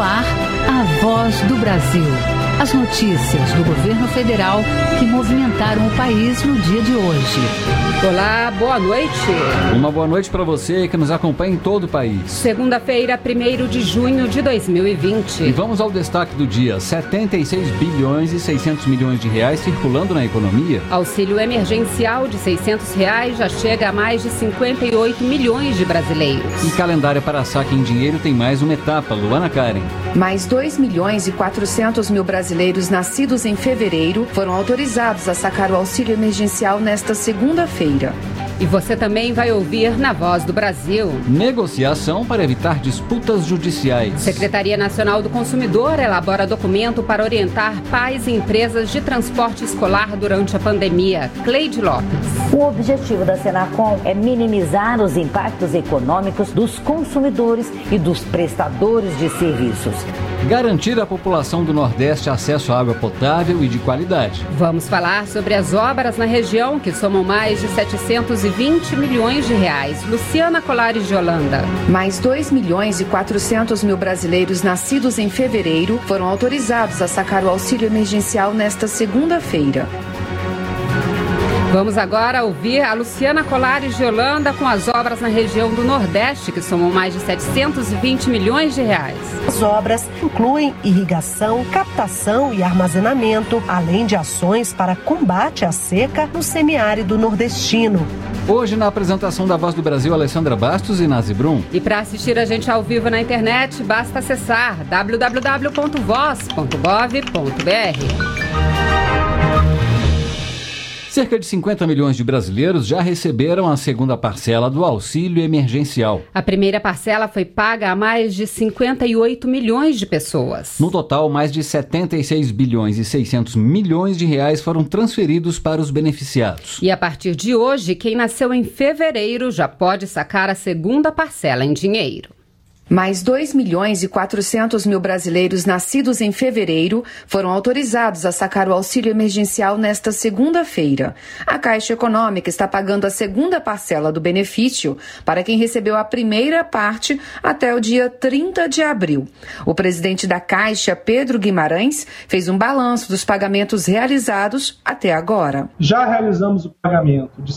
ar a voz do Brasil. As notícias do governo federal que movimentaram o país no dia de hoje. Olá, boa noite. Uma boa noite para você que nos acompanha em todo o país. Segunda-feira, 1 de junho de 2020. E vamos ao destaque do dia: 76 bilhões e 600 milhões de reais circulando na economia. Auxílio emergencial de 600 reais já chega a mais de 58 milhões de brasileiros. E calendário para saque em dinheiro tem mais uma etapa. Luana Karen. Mais 2 milhões e 400 mil brasileiros nascidos em fevereiro foram autorizados a sacar o auxílio emergencial nesta segunda-feira. E você também vai ouvir na Voz do Brasil. Negociação para evitar disputas judiciais. Secretaria Nacional do Consumidor elabora documento para orientar pais e empresas de transporte escolar durante a pandemia. Cleide Lopes. O objetivo da Senacom é minimizar os impactos econômicos dos consumidores e dos prestadores de serviços. Garantir à população do Nordeste acesso à água potável e de qualidade. Vamos falar sobre as obras na região que somam mais de 720 milhões de reais. Luciana Colares de Holanda. Mais 2 milhões e 400 mil brasileiros nascidos em fevereiro foram autorizados a sacar o auxílio emergencial nesta segunda-feira. Vamos agora ouvir a Luciana Colares de Holanda com as obras na região do Nordeste, que somam mais de 720 milhões de reais. As obras incluem irrigação, captação e armazenamento, além de ações para combate à seca no semiárido nordestino. Hoje, na apresentação da Voz do Brasil, Alessandra Bastos e Nazi Brum. E para assistir a gente ao vivo na internet, basta acessar www.voz.gov.br. Cerca de 50 milhões de brasileiros já receberam a segunda parcela do auxílio emergencial. A primeira parcela foi paga a mais de 58 milhões de pessoas. No total, mais de 76 bilhões e 600 milhões de reais foram transferidos para os beneficiados. E a partir de hoje, quem nasceu em fevereiro já pode sacar a segunda parcela em dinheiro. Mais 2 milhões e 400 mil brasileiros nascidos em fevereiro foram autorizados a sacar o auxílio emergencial nesta segunda-feira. A Caixa Econômica está pagando a segunda parcela do benefício para quem recebeu a primeira parte até o dia 30 de abril. O presidente da Caixa, Pedro Guimarães, fez um balanço dos pagamentos realizados até agora. Já realizamos o pagamento de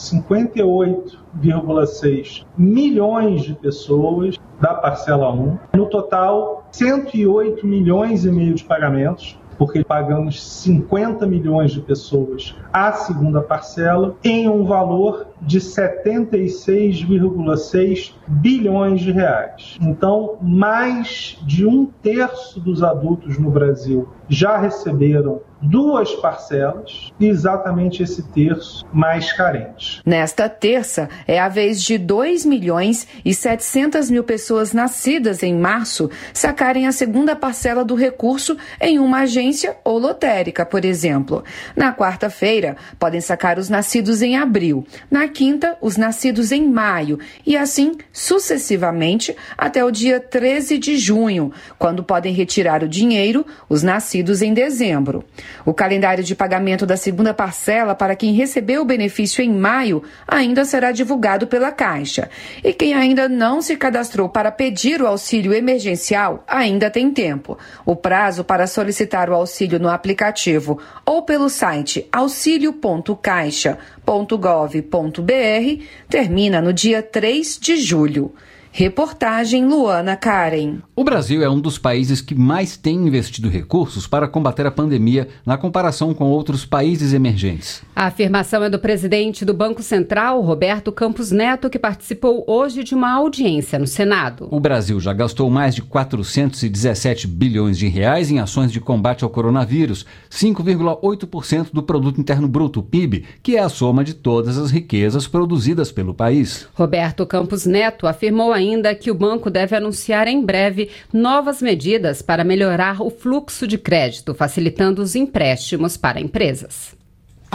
58,6 milhões de pessoas da parcela 1. No total, 108 milhões e meio de pagamentos, porque pagamos 50 milhões de pessoas a segunda parcela, em um valor de 76,6 bilhões de reais. Então, mais de um terço dos adultos no Brasil já receberam duas parcelas e exatamente esse terço mais carente. Nesta terça, é a vez de 2 milhões e 700 mil pessoas nascidas em março sacarem a segunda parcela do recurso em uma agência ou lotérica, por exemplo. Na quarta-feira, podem sacar os nascidos em abril. Na quinta, os nascidos em maio. E assim sucessivamente até o dia 13 de junho, quando podem retirar o dinheiro os nascidos em dezembro. O calendário de pagamento da segunda parcela para quem recebeu o benefício em maio ainda será divulgado pela Caixa. E quem ainda não se cadastrou para pedir o auxílio emergencial ainda tem tempo. O prazo para solicitar o auxílio no aplicativo ou pelo site auxilio.caixa.gov.br termina no dia 3 de julho. Reportagem Luana Karen. O Brasil é um dos países que mais tem investido recursos para combater a pandemia na comparação com outros países emergentes. A afirmação é do presidente do Banco Central, Roberto Campos Neto, que participou hoje de uma audiência no Senado. O Brasil já gastou mais de 417 bilhões de reais em ações de combate ao coronavírus, 5,8% do produto interno bruto, PIB, que é a soma de todas as riquezas produzidas pelo país. Roberto Campos Neto afirmou ainda que o banco deve anunciar em breve novas medidas para melhorar o fluxo de crédito, facilitando os empréstimos para empresas.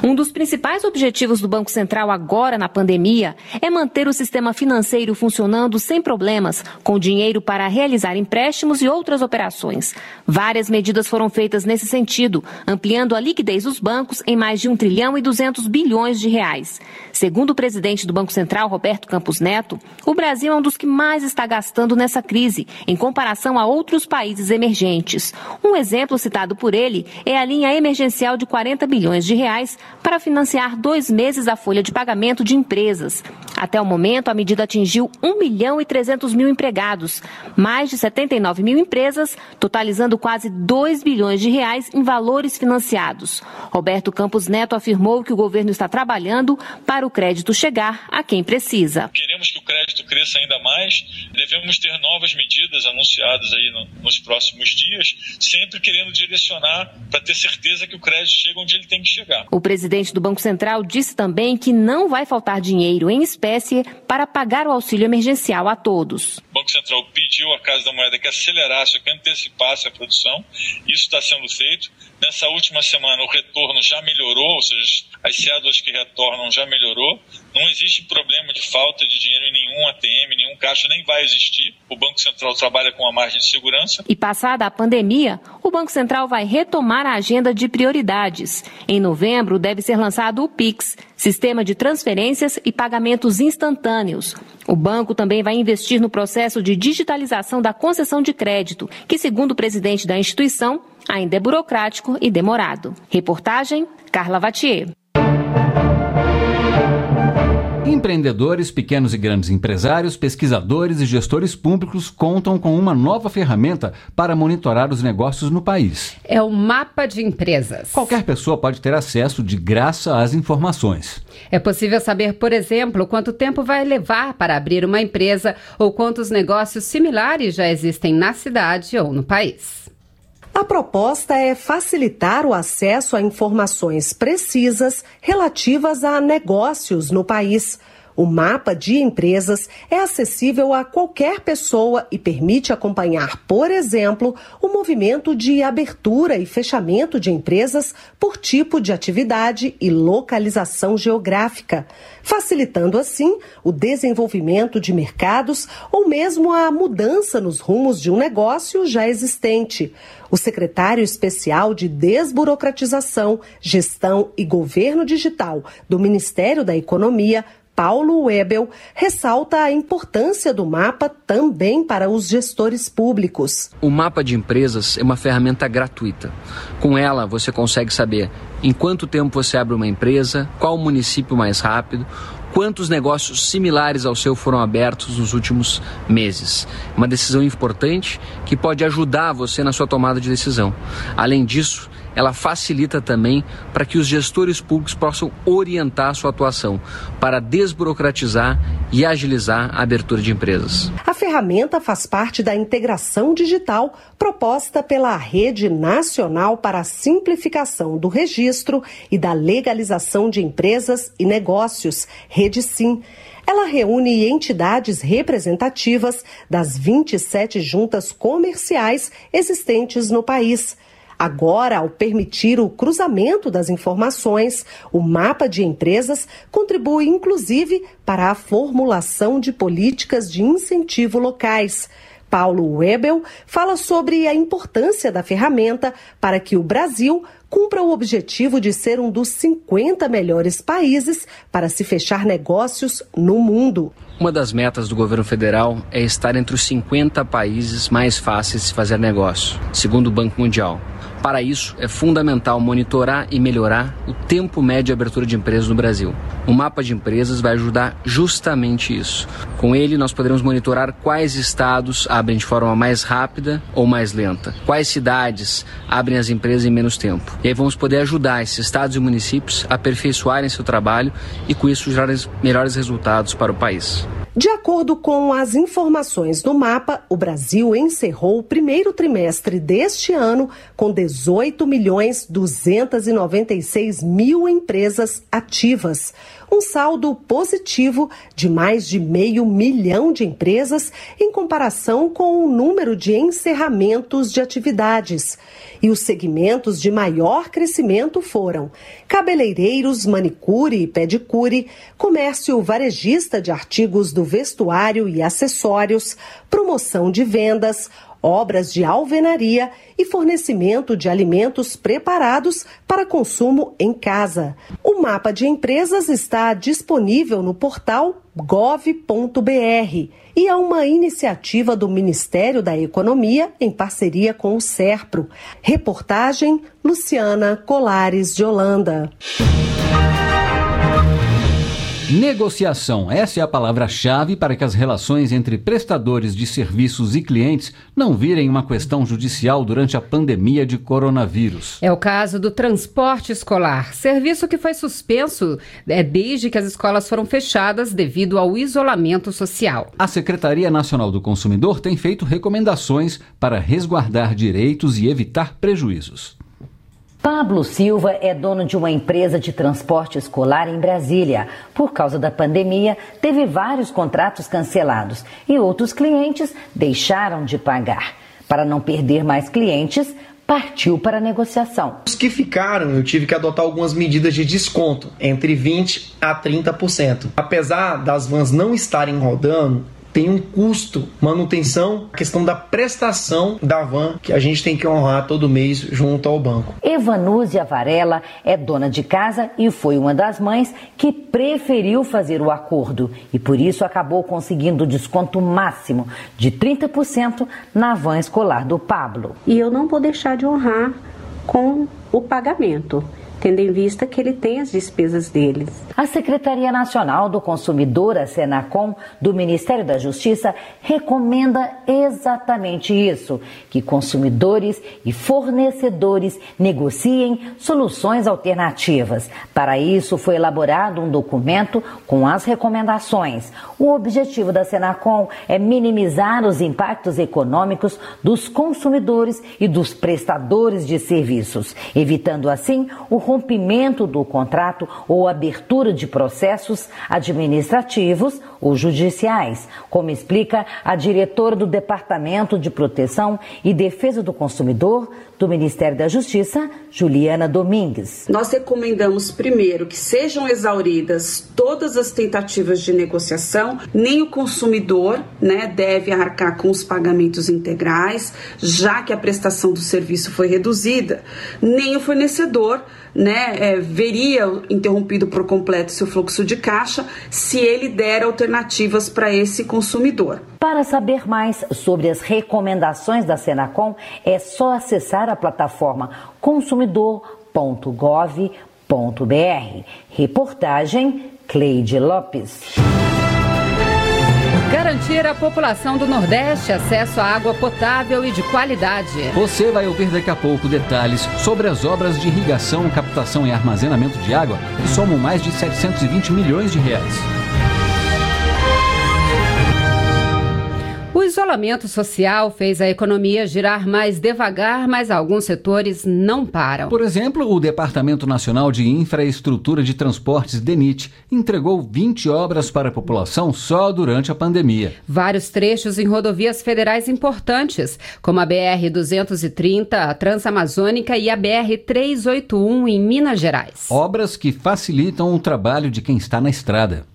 Um dos principais objetivos do Banco Central agora na pandemia é manter o sistema financeiro funcionando sem problemas, com dinheiro para realizar empréstimos e outras operações. Várias medidas foram feitas nesse sentido, ampliando a liquidez dos bancos em mais de 1 trilhão e 200 bilhões de reais. Segundo o presidente do Banco Central, Roberto Campos Neto, o Brasil é um dos que mais está gastando nessa crise, em comparação a outros países emergentes. Um exemplo citado por ele é a linha emergencial de 40 bilhões de reais para financiar dois meses da folha de pagamento de empresas. Até o momento, a medida atingiu 1 milhão e 300 mil empregados, mais de 79 mil empresas, totalizando quase 2 bilhões de reais em valores financiados. Roberto Campos Neto afirmou que o governo está trabalhando para o crédito chegar a quem precisa. Queremos que o crédito cresça ainda mais, devemos ter novas medidas anunciadas aí no, nos próximos dias, sempre querendo direcionar para ter certeza que o crédito chega onde ele tem que chegar. O presidente do Banco Central disse também que não vai faltar dinheiro em espécie para pagar o auxílio emergencial a todos. O Banco Central pediu à Casa da Moeda que acelerasse, que antecipasse a produção. Isso está sendo feito. Nessa última semana, o retorno já melhorou, ou seja, as cédulas que retornam já melhorou. Não existe problema de falta de dinheiro em nenhum ATM, nenhum caixa, nem vai existir. O Banco Central trabalha com a margem de segurança. E passada a pandemia, o Banco Central vai retomar a agenda de prioridades. Em novembro, deve ser lançado o PIX, Sistema de Transferências e Pagamentos Instantâneos. O banco também vai investir no processo de digitalização da concessão de crédito, que, segundo o presidente da instituição, ainda é burocrático e demorado. Reportagem Carla Vatier. Empreendedores, pequenos e grandes empresários, pesquisadores e gestores públicos contam com uma nova ferramenta para monitorar os negócios no país. É o Mapa de Empresas. Qualquer pessoa pode ter acesso de graça às informações. É possível saber, por exemplo, quanto tempo vai levar para abrir uma empresa ou quantos negócios similares já existem na cidade ou no país. A proposta é facilitar o acesso a informações precisas relativas a negócios no país. O mapa de empresas é acessível a qualquer pessoa e permite acompanhar, por exemplo, o movimento de abertura e fechamento de empresas por tipo de atividade e localização geográfica, facilitando assim o desenvolvimento de mercados ou mesmo a mudança nos rumos de um negócio já existente. O secretário especial de Desburocratização, Gestão e Governo Digital do Ministério da Economia, Paulo Webel, ressalta a importância do mapa também para os gestores públicos. O mapa de empresas é uma ferramenta gratuita. Com ela, você consegue saber em quanto tempo você abre uma empresa, qual município mais rápido, quantos negócios similares ao seu foram abertos nos últimos meses. Uma decisão importante que pode ajudar você na sua tomada de decisão. Além disso, ela facilita também para que os gestores públicos possam orientar a sua atuação para desburocratizar e agilizar a abertura de empresas. A ferramenta faz parte da integração digital proposta pela Rede Nacional para a Simplificação do Registro e da Legalização de Empresas e Negócios, Rede Sim. Ela reúne entidades representativas das 27 juntas comerciais existentes no país. Agora, ao permitir o cruzamento das informações, o mapa de empresas contribui inclusive para a formulação de políticas de incentivo locais. Paulo Webel fala sobre a importância da ferramenta para que o Brasil cumpra o objetivo de ser um dos 50 melhores países para se fechar negócios no mundo. Uma das metas do governo federal é estar entre os 50 países mais fáceis de fazer negócio, segundo o Banco Mundial. Para isso, é fundamental monitorar e melhorar o tempo médio de abertura de empresas no Brasil. O mapa de empresas vai ajudar justamente isso. Com ele, nós poderemos monitorar quais estados abrem de forma mais rápida ou mais lenta, quais cidades abrem as empresas em menos tempo. E aí vamos poder ajudar esses estados e municípios a aperfeiçoarem seu trabalho e, com isso, gerar melhores resultados para o país. De acordo com as informações do mapa, o Brasil encerrou o primeiro trimestre deste ano com 18 milhões 296 mil empresas ativas, um saldo positivo de mais de meio milhão de empresas em comparação com o número de encerramentos de atividades. E os segmentos de maior crescimento foram cabeleireiros, manicure e pedicure, comércio varejista de artigos do vestuário e acessórios, promoção de vendas, obras de alvenaria e fornecimento de alimentos preparados para consumo em casa. O mapa de empresas está disponível no portal gov.br e é uma iniciativa do Ministério da Economia em parceria com o SERPRO. Reportagem Luciana Colares de Holanda. Negociação. Essa é a palavra-chave para que as relações entre prestadores de serviços e clientes não virem uma questão judicial durante a pandemia de coronavírus. É o caso do transporte escolar, serviço que foi suspenso é, desde que as escolas foram fechadas devido ao isolamento social. A Secretaria Nacional do Consumidor tem feito recomendações para resguardar direitos e evitar prejuízos. Pablo Silva é dono de uma empresa de transporte escolar em Brasília. Por causa da pandemia, teve vários contratos cancelados e outros clientes deixaram de pagar. Para não perder mais clientes, partiu para a negociação. Os que ficaram, eu tive que adotar algumas medidas de desconto, entre 20% a 30%. Apesar das vans não estarem rodando, tem um custo, manutenção, a questão da prestação da van que a gente tem que honrar todo mês junto ao banco. Evanúzia Varela é dona de casa e foi uma das mães que preferiu fazer o acordo e por isso acabou conseguindo o desconto máximo de 30% na van escolar do Pablo. E eu não vou deixar de honrar com o pagamento tendo em vista que ele tem as despesas deles. A Secretaria Nacional do Consumidor, a Senacom, do Ministério da Justiça, recomenda exatamente isso: que consumidores e fornecedores negociem soluções alternativas. Para isso, foi elaborado um documento com as recomendações. O objetivo da Senacom é minimizar os impactos econômicos dos consumidores e dos prestadores de serviços, evitando assim o rompimento do contrato ou abertura de processos administrativos ou judiciais, como explica a diretora do Departamento de Proteção e Defesa do Consumidor do Ministério da Justiça, Juliana Domingues. Nós recomendamos primeiro que sejam exauridas todas as tentativas de negociação, nem o consumidor, né, deve arcar com os pagamentos integrais, já que a prestação do serviço foi reduzida, nem o fornecedor né, é, veria interrompido por completo seu fluxo de caixa se ele der alternativas para esse consumidor. Para saber mais sobre as recomendações da Senacom, é só acessar a plataforma consumidor.gov.br. Reportagem Cleide Lopes. Garantir à população do Nordeste acesso à água potável e de qualidade. Você vai ouvir daqui a pouco detalhes sobre as obras de irrigação, captação e armazenamento de água que somam mais de 720 milhões de reais. O isolamento social fez a economia girar mais devagar, mas alguns setores não param. Por exemplo, o Departamento Nacional de Infraestrutura de Transportes, DENIT, entregou 20 obras para a população só durante a pandemia. Vários trechos em rodovias federais importantes, como a BR-230, a Transamazônica e a BR-381 em Minas Gerais. Obras que facilitam o trabalho de quem está na estrada.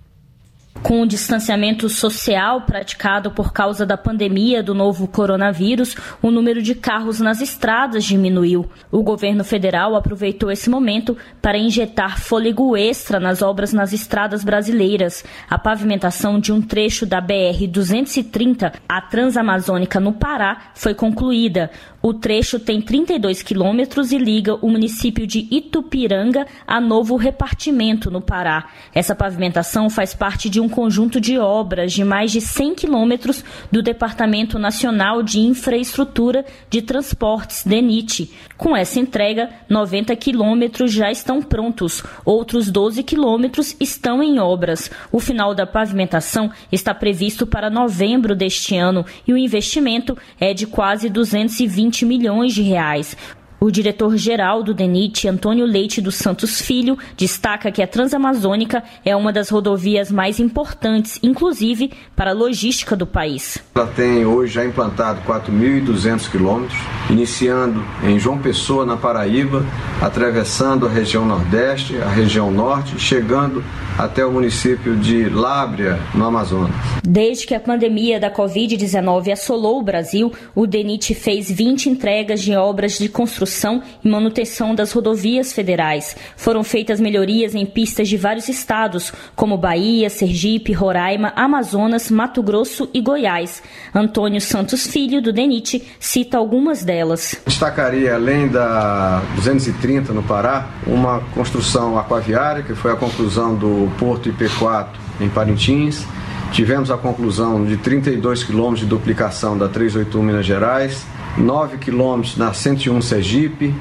Com o distanciamento social praticado por causa da pandemia do novo coronavírus, o número de carros nas estradas diminuiu. O governo federal aproveitou esse momento para injetar fôlego extra nas obras nas estradas brasileiras. A pavimentação de um trecho da BR-230, a Transamazônica no Pará, foi concluída. O trecho tem 32 quilômetros e liga o município de Itupiranga a novo repartimento no Pará. Essa pavimentação faz parte de um conjunto de obras de mais de 100 quilômetros do Departamento Nacional de Infraestrutura de Transportes, DENIT. Com essa entrega, 90 quilômetros já estão prontos, outros 12 quilômetros estão em obras. O final da pavimentação está previsto para novembro deste ano e o investimento é de quase 220 milhões de reais. O diretor-geral do DENIT, Antônio Leite dos Santos Filho, destaca que a Transamazônica é uma das rodovias mais importantes, inclusive para a logística do país. Ela tem hoje já implantado 4.200 quilômetros, iniciando em João Pessoa, na Paraíba, atravessando a região Nordeste, a região Norte, chegando até o município de Lábrea, no Amazonas. Desde que a pandemia da Covid-19 assolou o Brasil, o DENIT fez 20 entregas de obras de construção construção e manutenção das rodovias federais. Foram feitas melhorias em pistas de vários estados, como Bahia, Sergipe, Roraima, Amazonas, Mato Grosso e Goiás. Antônio Santos Filho, do DENIT, cita algumas delas. Destacaria, além da 230 no Pará, uma construção aquaviária, que foi a conclusão do Porto IP4 em Parintins. Tivemos a conclusão de 32 quilômetros de duplicação da 381 Minas Gerais, 9 quilômetros na 101 Sergipe,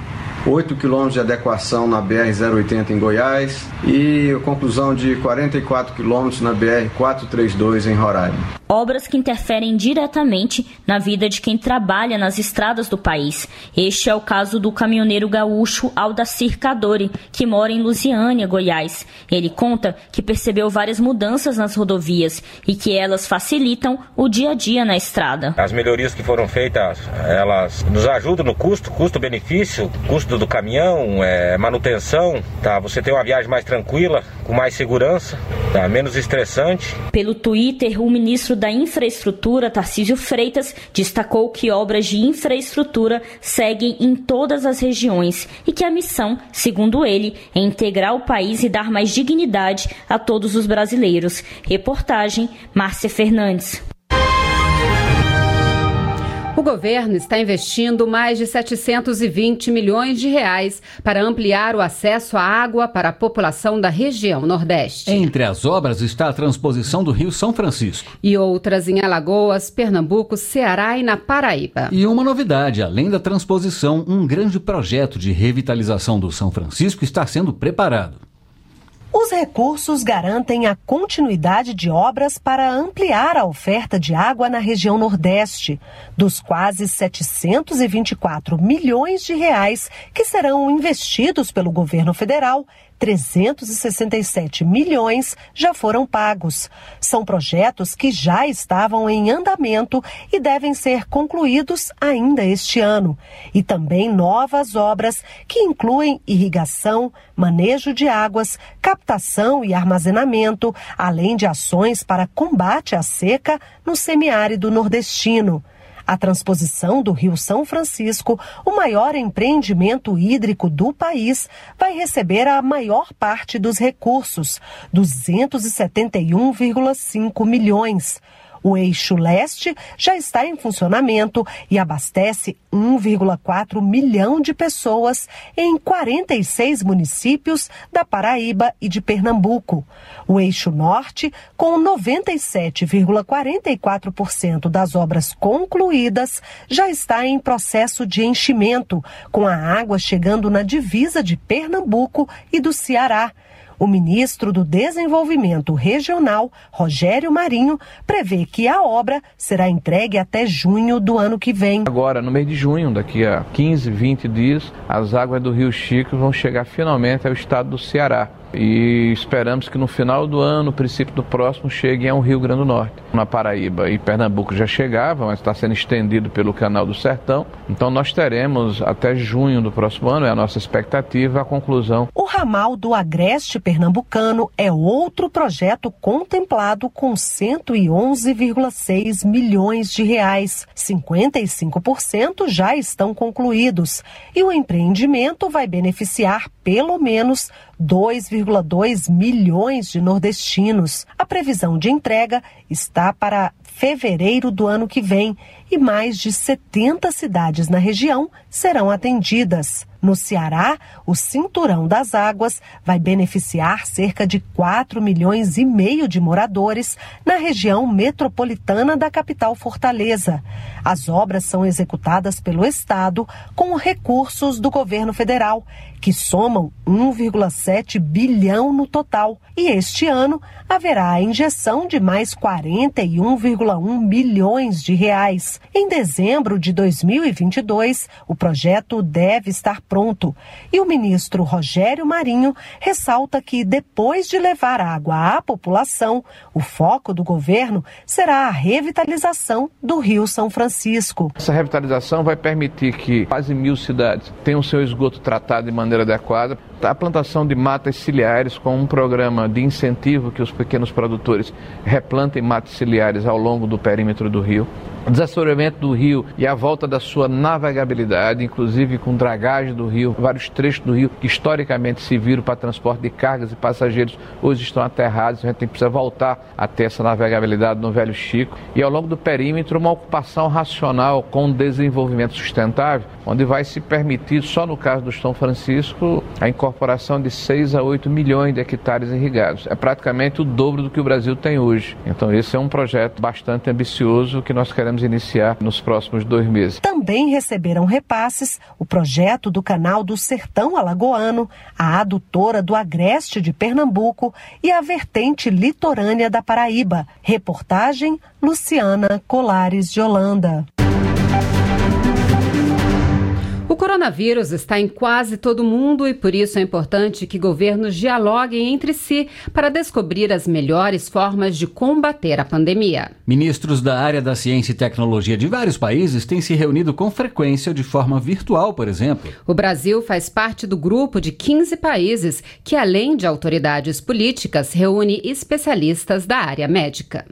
8 quilômetros de adequação na BR-080 em Goiás e a conclusão de 44 quilômetros na BR-432 em Roraima obras que interferem diretamente na vida de quem trabalha nas estradas do país. Este é o caso do caminhoneiro gaúcho Aldacir Cadori, que mora em Lusiânia, Goiás. Ele conta que percebeu várias mudanças nas rodovias e que elas facilitam o dia a dia na estrada. As melhorias que foram feitas, elas nos ajudam no custo, custo-benefício, custo do caminhão, é, manutenção, tá? Você tem uma viagem mais tranquila, com mais segurança, tá? menos estressante. Pelo Twitter, o ministro da Infraestrutura, Tarcísio Freitas, destacou que obras de infraestrutura seguem em todas as regiões e que a missão, segundo ele, é integrar o país e dar mais dignidade a todos os brasileiros. Reportagem Márcia Fernandes. O governo está investindo mais de 720 milhões de reais para ampliar o acesso à água para a população da região Nordeste. Entre as obras está a transposição do Rio São Francisco. E outras em Alagoas, Pernambuco, Ceará e na Paraíba. E uma novidade, além da transposição, um grande projeto de revitalização do São Francisco está sendo preparado. Os recursos garantem a continuidade de obras para ampliar a oferta de água na região Nordeste. Dos quase 724 milhões de reais que serão investidos pelo governo federal, 367 milhões já foram pagos. São projetos que já estavam em andamento e devem ser concluídos ainda este ano. E também novas obras que incluem irrigação, manejo de águas, captação e armazenamento, além de ações para combate à seca no semiárido nordestino. A transposição do Rio São Francisco, o maior empreendimento hídrico do país, vai receber a maior parte dos recursos, 271,5 milhões. O eixo leste já está em funcionamento e abastece 1,4 milhão de pessoas em 46 municípios da Paraíba e de Pernambuco. O eixo norte, com 97,44% das obras concluídas, já está em processo de enchimento, com a água chegando na divisa de Pernambuco e do Ceará. O ministro do Desenvolvimento Regional, Rogério Marinho, prevê que a obra será entregue até junho do ano que vem. Agora, no mês de junho, daqui a 15, 20 dias, as águas do Rio Chico vão chegar finalmente ao estado do Ceará e esperamos que no final do ano, princípio do próximo, cheguem ao Rio Grande do Norte. Na Paraíba e Pernambuco já chegava, mas está sendo estendido pelo Canal do Sertão. Então nós teremos até junho do próximo ano, é a nossa expectativa, a conclusão. O ramal do Agreste Pernambucano é outro projeto contemplado com 111,6 milhões de reais. 55% já estão concluídos e o empreendimento vai beneficiar pelo menos 2,2 milhões de nordestinos. A previsão de entrega está para fevereiro do ano que vem e mais de 70 cidades na região serão atendidas. No Ceará, o Cinturão das Águas vai beneficiar cerca de 4 milhões e meio de moradores na região metropolitana da capital Fortaleza. As obras são executadas pelo Estado com recursos do governo federal, que somam 1,7 bilhão no total. E este ano haverá a injeção de mais 41,1 bilhões de reais. Em dezembro de 2022, o projeto deve estar pronto. E o ministro Rogério Marinho ressalta que depois de levar água à população, o foco do governo será a revitalização do Rio São Francisco. Essa revitalização vai permitir que quase mil cidades tenham seu esgoto tratado de maneira adequada a plantação de matas ciliares com um programa de incentivo que os pequenos produtores replantem matas ciliares ao longo do perímetro do rio. O desassoreamento do rio e a volta da sua navegabilidade, inclusive com dragagem do rio, vários trechos do rio que historicamente se viram para transporte de cargas e passageiros, hoje estão aterrados, a gente precisa voltar a ter essa navegabilidade no Velho Chico. E ao longo do perímetro, uma ocupação racional com desenvolvimento sustentável, onde vai se permitir, só no caso do São Francisco, a incorporação de 6 a 8 milhões de hectares irrigados. É praticamente o dobro do que o Brasil tem hoje. Então, esse é um projeto bastante ambicioso que nós queremos iniciar nos próximos dois meses. Também receberam repasses o projeto do Canal do Sertão Alagoano, a adutora do Agreste de Pernambuco e a vertente litorânea da Paraíba. Reportagem Luciana Colares de Holanda. Coronavírus está em quase todo mundo e por isso é importante que governos dialoguem entre si para descobrir as melhores formas de combater a pandemia. Ministros da área da ciência e tecnologia de vários países têm se reunido com frequência de forma virtual, por exemplo. O Brasil faz parte do grupo de 15 países que, além de autoridades políticas, reúne especialistas da área médica.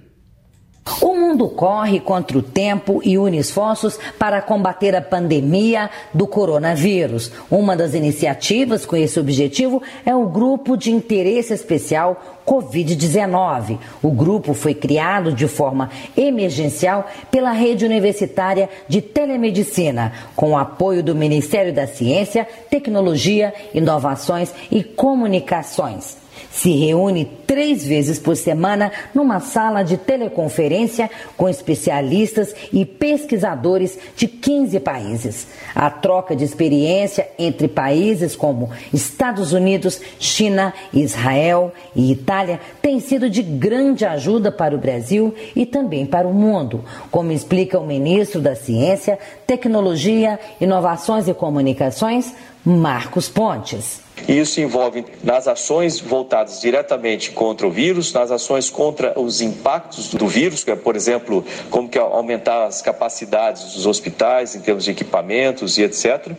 O mundo corre contra o tempo e une esforços para combater a pandemia do coronavírus. Uma das iniciativas com esse objetivo é o Grupo de Interesse Especial Covid-19. O grupo foi criado de forma emergencial pela Rede Universitária de Telemedicina, com o apoio do Ministério da Ciência, Tecnologia, Inovações e Comunicações se reúne três vezes por semana numa sala de teleconferência com especialistas e pesquisadores de 15 países. A troca de experiência entre países como Estados Unidos, China, Israel e Itália tem sido de grande ajuda para o Brasil e também para o mundo, como explica o ministro da Ciência, Tecnologia, Inovações e Comunicações, Marcos Pontes. E isso envolve nas ações voltadas diretamente contra o vírus, nas ações contra os impactos do vírus, é, por exemplo, como que aumentar as capacidades dos hospitais em termos de equipamentos e etc.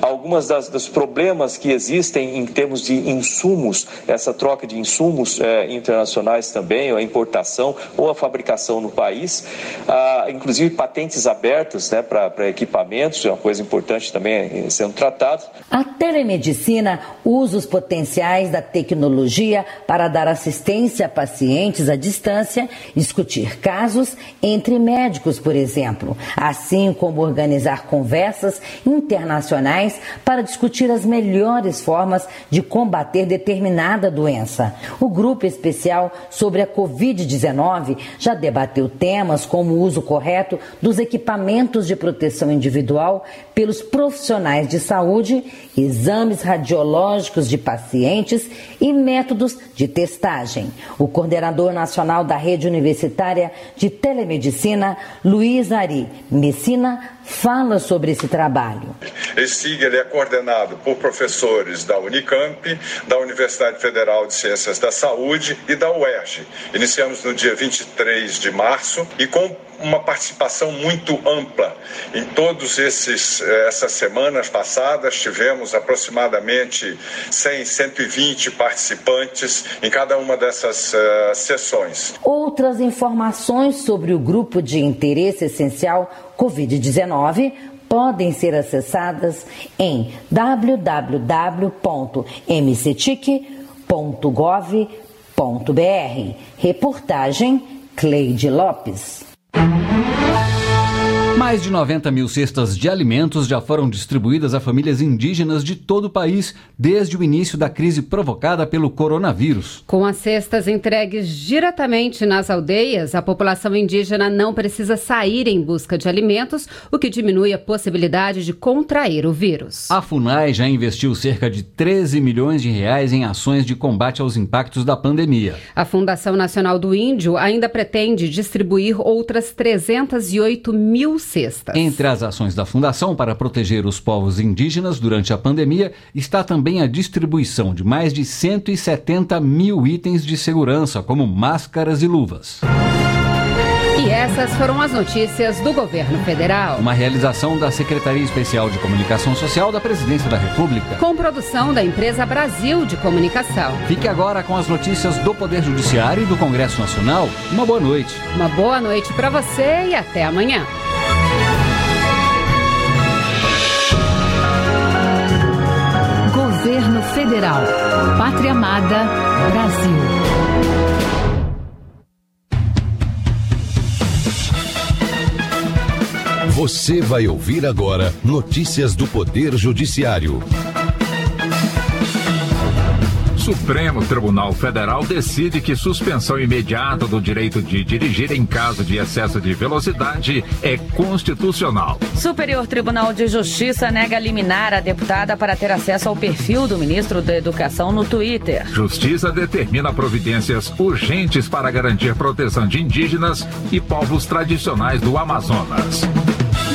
Algumas das, dos problemas que existem em termos de insumos, essa troca de insumos é, internacionais também, a importação ou a fabricação no país, ah, inclusive patentes abertas né, para equipamentos, é uma coisa importante também sendo tratado. A telemedicina usos potenciais da tecnologia para dar assistência a pacientes à distância, discutir casos entre médicos, por exemplo, assim como organizar conversas internacionais para discutir as melhores formas de combater determinada doença. O grupo especial sobre a Covid-19 já debateu temas como o uso correto dos equipamentos de proteção individual pelos profissionais de saúde, exames radiológicos de pacientes e métodos de testagem. O coordenador nacional da Rede Universitária de Telemedicina, Luiz Ari Messina, fala sobre esse trabalho. Esse SIG é coordenado por professores da Unicamp, da Universidade Federal de Ciências da Saúde e da UERJ. Iniciamos no dia 23 de março e com uma participação muito ampla. Em todas eh, essas semanas passadas, tivemos aproximadamente 100, 120 participantes em cada uma dessas uh, sessões. Outras informações sobre o grupo de interesse essencial Covid-19 podem ser acessadas em www.mctic.gov.br. Reportagem Cleide Lopes. Mais de 90 mil cestas de alimentos já foram distribuídas a famílias indígenas de todo o país desde o início da crise provocada pelo coronavírus. Com as cestas entregues diretamente nas aldeias, a população indígena não precisa sair em busca de alimentos, o que diminui a possibilidade de contrair o vírus. A FUNAI já investiu cerca de 13 milhões de reais em ações de combate aos impactos da pandemia. A Fundação Nacional do Índio ainda pretende distribuir outras 308 mil cestas. Entre as ações da Fundação para proteger os povos indígenas durante a pandemia está também a distribuição de mais de 170 mil itens de segurança, como máscaras e luvas. E essas foram as notícias do governo federal. Uma realização da Secretaria Especial de Comunicação Social da Presidência da República. Com produção da empresa Brasil de Comunicação. Fique agora com as notícias do Poder Judiciário e do Congresso Nacional. Uma boa noite. Uma boa noite para você e até amanhã. Governo Federal. Pátria Amada. Brasil. Você vai ouvir agora notícias do Poder Judiciário. Supremo Tribunal Federal decide que suspensão imediata do direito de dirigir em caso de excesso de velocidade é constitucional. Superior Tribunal de Justiça nega liminar a deputada para ter acesso ao perfil do ministro da Educação no Twitter. Justiça determina providências urgentes para garantir proteção de indígenas e povos tradicionais do Amazonas.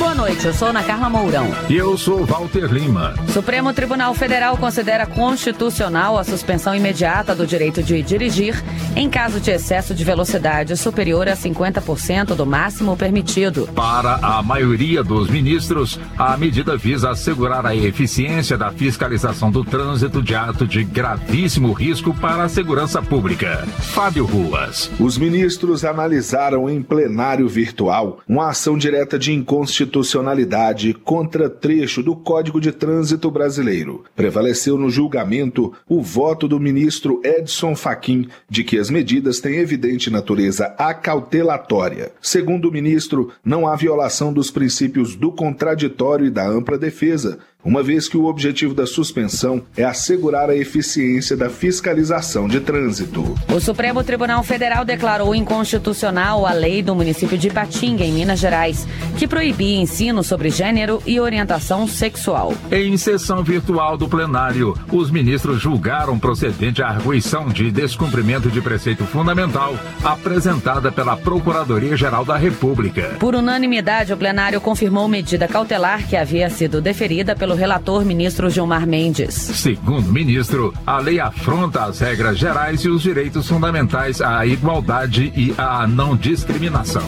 Boa noite, eu sou Ana Carla Mourão. E eu sou Walter Lima. Supremo Tribunal Federal considera constitucional a suspensão imediata do direito de dirigir em caso de excesso de velocidade superior a 50% do máximo permitido. Para a maioria dos ministros, a medida visa assegurar a eficiência da fiscalização do trânsito de ato de gravíssimo risco para a segurança pública. Fábio Ruas. Os ministros analisaram em plenário virtual uma ação direta de inconstitucionalidade inconstitucionalidade contra trecho do Código de Trânsito Brasileiro. Prevaleceu no julgamento o voto do ministro Edson Fachin de que as medidas têm evidente natureza acautelatória. Segundo o ministro, não há violação dos princípios do contraditório e da ampla defesa, uma vez que o objetivo da suspensão é assegurar a eficiência da fiscalização de trânsito. O Supremo Tribunal Federal declarou inconstitucional a lei do município de Ipatinga, em Minas Gerais, que proibia ensino sobre gênero e orientação sexual. Em sessão virtual do plenário, os ministros julgaram procedente a arguição de descumprimento de preceito fundamental apresentada pela Procuradoria-Geral da República. Por unanimidade, o plenário confirmou medida cautelar que havia sido deferida pelo relator ministro Gilmar Mendes. Segundo o ministro, a lei afronta as regras gerais e os direitos fundamentais à igualdade e à não discriminação.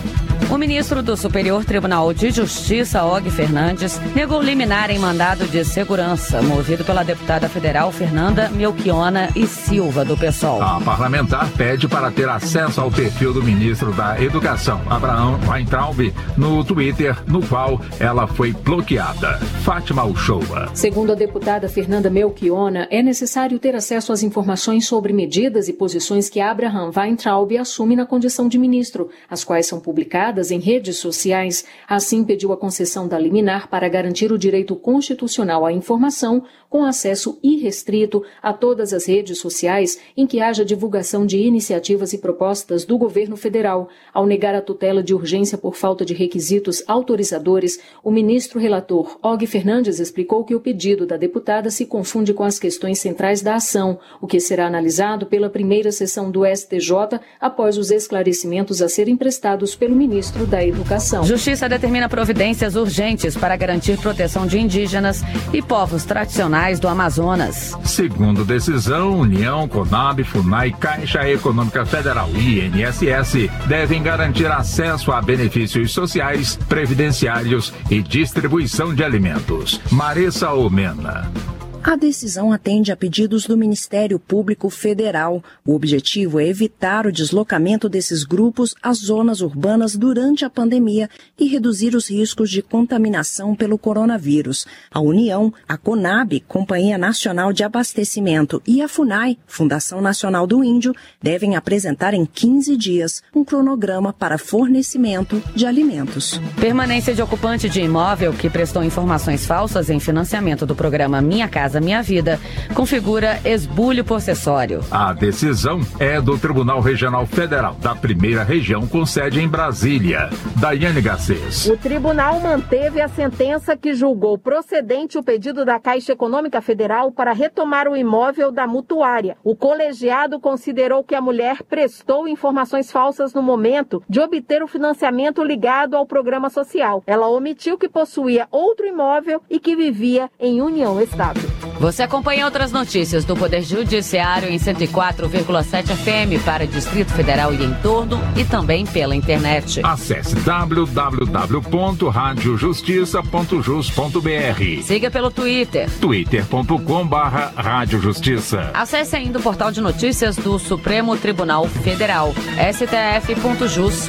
O ministro do Superior Tribunal de Justiça, Og Fernandes, negou liminar em mandado de segurança, movido pela deputada federal Fernanda Melchiona e Silva, do PSOL. A parlamentar pede para ter acesso ao perfil do ministro da Educação, Abraão Weintraub, no Twitter, no qual ela foi bloqueada. Fátima Uchoa. Segundo a deputada Fernanda Melchiona, é necessário ter acesso às informações sobre medidas e posições que Abraham Weintraub assume na condição de ministro, as quais são publicadas em redes sociais, assim pediu a concessão da liminar para garantir o direito constitucional à informação com acesso irrestrito a todas as redes sociais em que haja divulgação de iniciativas e propostas do governo federal. Ao negar a tutela de urgência por falta de requisitos autorizadores, o ministro relator Og Fernandes explicou que o pedido da deputada se confunde com as questões centrais da ação, o que será analisado pela primeira sessão do STJ após os esclarecimentos a serem prestados pelo ministro da Educação. Justiça determina providências urgentes para garantir proteção de indígenas e povos tradicionais do Amazonas. Segundo decisão, União, Conab, Funai, Caixa Econômica Federal e INSS devem garantir acesso a benefícios sociais, previdenciários e distribuição de alimentos. Maressa Omena. A decisão atende a pedidos do Ministério Público Federal. O objetivo é evitar o deslocamento desses grupos às zonas urbanas durante a pandemia e reduzir os riscos de contaminação pelo coronavírus. A União, a CONAB, Companhia Nacional de Abastecimento, e a FUNAI, Fundação Nacional do Índio, devem apresentar em 15 dias um cronograma para fornecimento de alimentos. Permanência de ocupante de imóvel que prestou informações falsas em financiamento do programa Minha Casa Minha Vida configura esbulho possessório. A decisão é do Tribunal Regional Federal da Primeira Região com sede em Brasília. Daiane Garcês. O tribunal manteve a sentença que julgou procedente o pedido da Caixa Econômica Federal para retomar o imóvel da mutuária. O colegiado considerou que a mulher prestou informações falsas no momento de obter o financiamento ligado ao programa social. Ela omitiu que possuía outro imóvel e que vivia em união estável. Você acompanha outras notícias do Poder Judiciário em 104,7 FM para Distrito Federal e em torno e também pela internet. Acesse www.radiojustiça.jus.br. Siga pelo Twitter. twitter.com barra Justiça. Acesse ainda o portal de notícias do Supremo Tribunal Federal, stf.jus.br.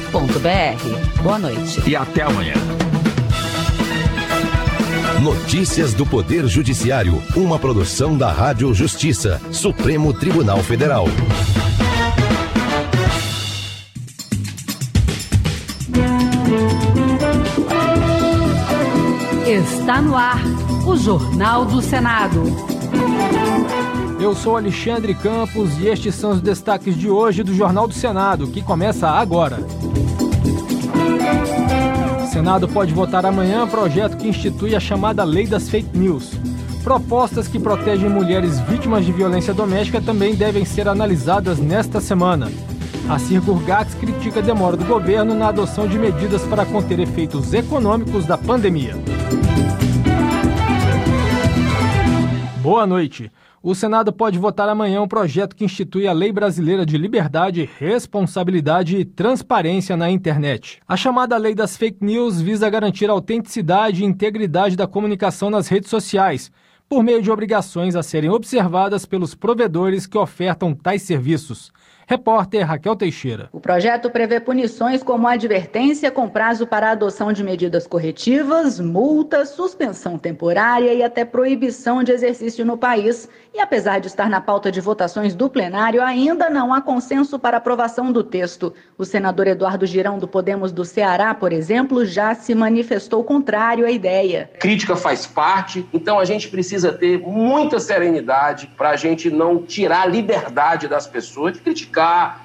Boa noite. E até amanhã. Notícias do Poder Judiciário, uma produção da Rádio Justiça, Supremo Tribunal Federal. Está no ar o Jornal do Senado. Eu sou Alexandre Campos e estes são os destaques de hoje do Jornal do Senado, que começa agora. Senado pode votar amanhã projeto que institui a chamada Lei das Fake News. Propostas que protegem mulheres vítimas de violência doméstica também devem ser analisadas nesta semana. A Circurgax critica a demora do governo na adoção de medidas para conter efeitos econômicos da pandemia. Boa noite. O Senado pode votar amanhã um projeto que institui a Lei Brasileira de Liberdade, Responsabilidade e Transparência na Internet. A chamada Lei das Fake News visa garantir a autenticidade e integridade da comunicação nas redes sociais, por meio de obrigações a serem observadas pelos provedores que ofertam tais serviços. Repórter Raquel Teixeira. O projeto prevê punições como advertência com prazo para a adoção de medidas corretivas, multas, suspensão temporária e até proibição de exercício no país. E apesar de estar na pauta de votações do plenário, ainda não há consenso para aprovação do texto. O senador Eduardo Girão do Podemos do Ceará, por exemplo, já se manifestou contrário à ideia. Crítica faz parte, então a gente precisa ter muita serenidade para a gente não tirar a liberdade das pessoas de criticar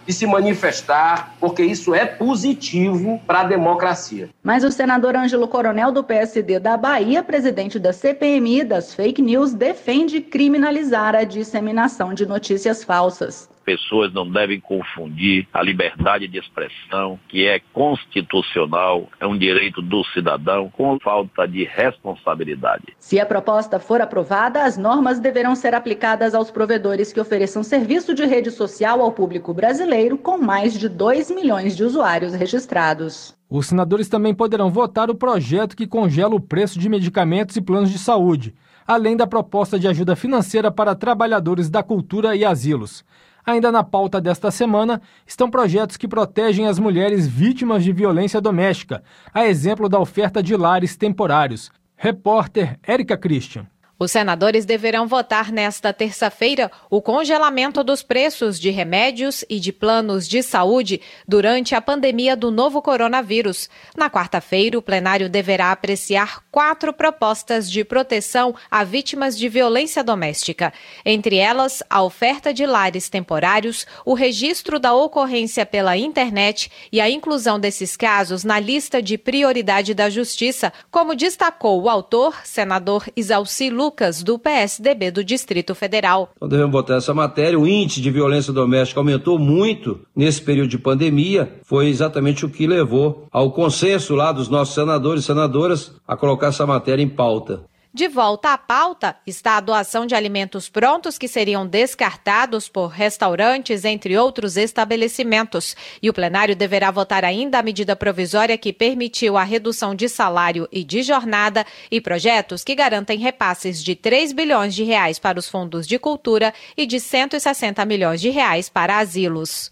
de se manifestar, porque isso é positivo para a democracia. Mas o senador Ângelo Coronel do PSD da Bahia, presidente da CPMI das fake news, defende criminalizar a disseminação de notícias falsas pessoas não devem confundir a liberdade de expressão, que é constitucional, é um direito do cidadão, com falta de responsabilidade. Se a proposta for aprovada, as normas deverão ser aplicadas aos provedores que ofereçam serviço de rede social ao público brasileiro, com mais de 2 milhões de usuários registrados. Os senadores também poderão votar o projeto que congela o preço de medicamentos e planos de saúde, além da proposta de ajuda financeira para trabalhadores da cultura e asilos. Ainda na pauta desta semana estão projetos que protegem as mulheres vítimas de violência doméstica, a exemplo da oferta de lares temporários. Repórter Érica Christian. Os senadores deverão votar nesta terça-feira o congelamento dos preços de remédios e de planos de saúde durante a pandemia do novo coronavírus. Na quarta-feira, o plenário deverá apreciar quatro propostas de proteção a vítimas de violência doméstica. Entre elas, a oferta de lares temporários, o registro da ocorrência pela internet e a inclusão desses casos na lista de prioridade da Justiça, como destacou o autor, senador Isalci Lucas Lucas, do PSDB do Distrito Federal. Então devemos botar essa matéria. O índice de violência doméstica aumentou muito nesse período de pandemia. Foi exatamente o que levou ao consenso lá dos nossos senadores e senadoras a colocar essa matéria em pauta. De volta à pauta está a doação de alimentos prontos que seriam descartados por restaurantes, entre outros estabelecimentos. E o plenário deverá votar ainda a medida provisória que permitiu a redução de salário e de jornada e projetos que garantem repasses de 3 bilhões de reais para os fundos de cultura e de 160 milhões de reais para asilos.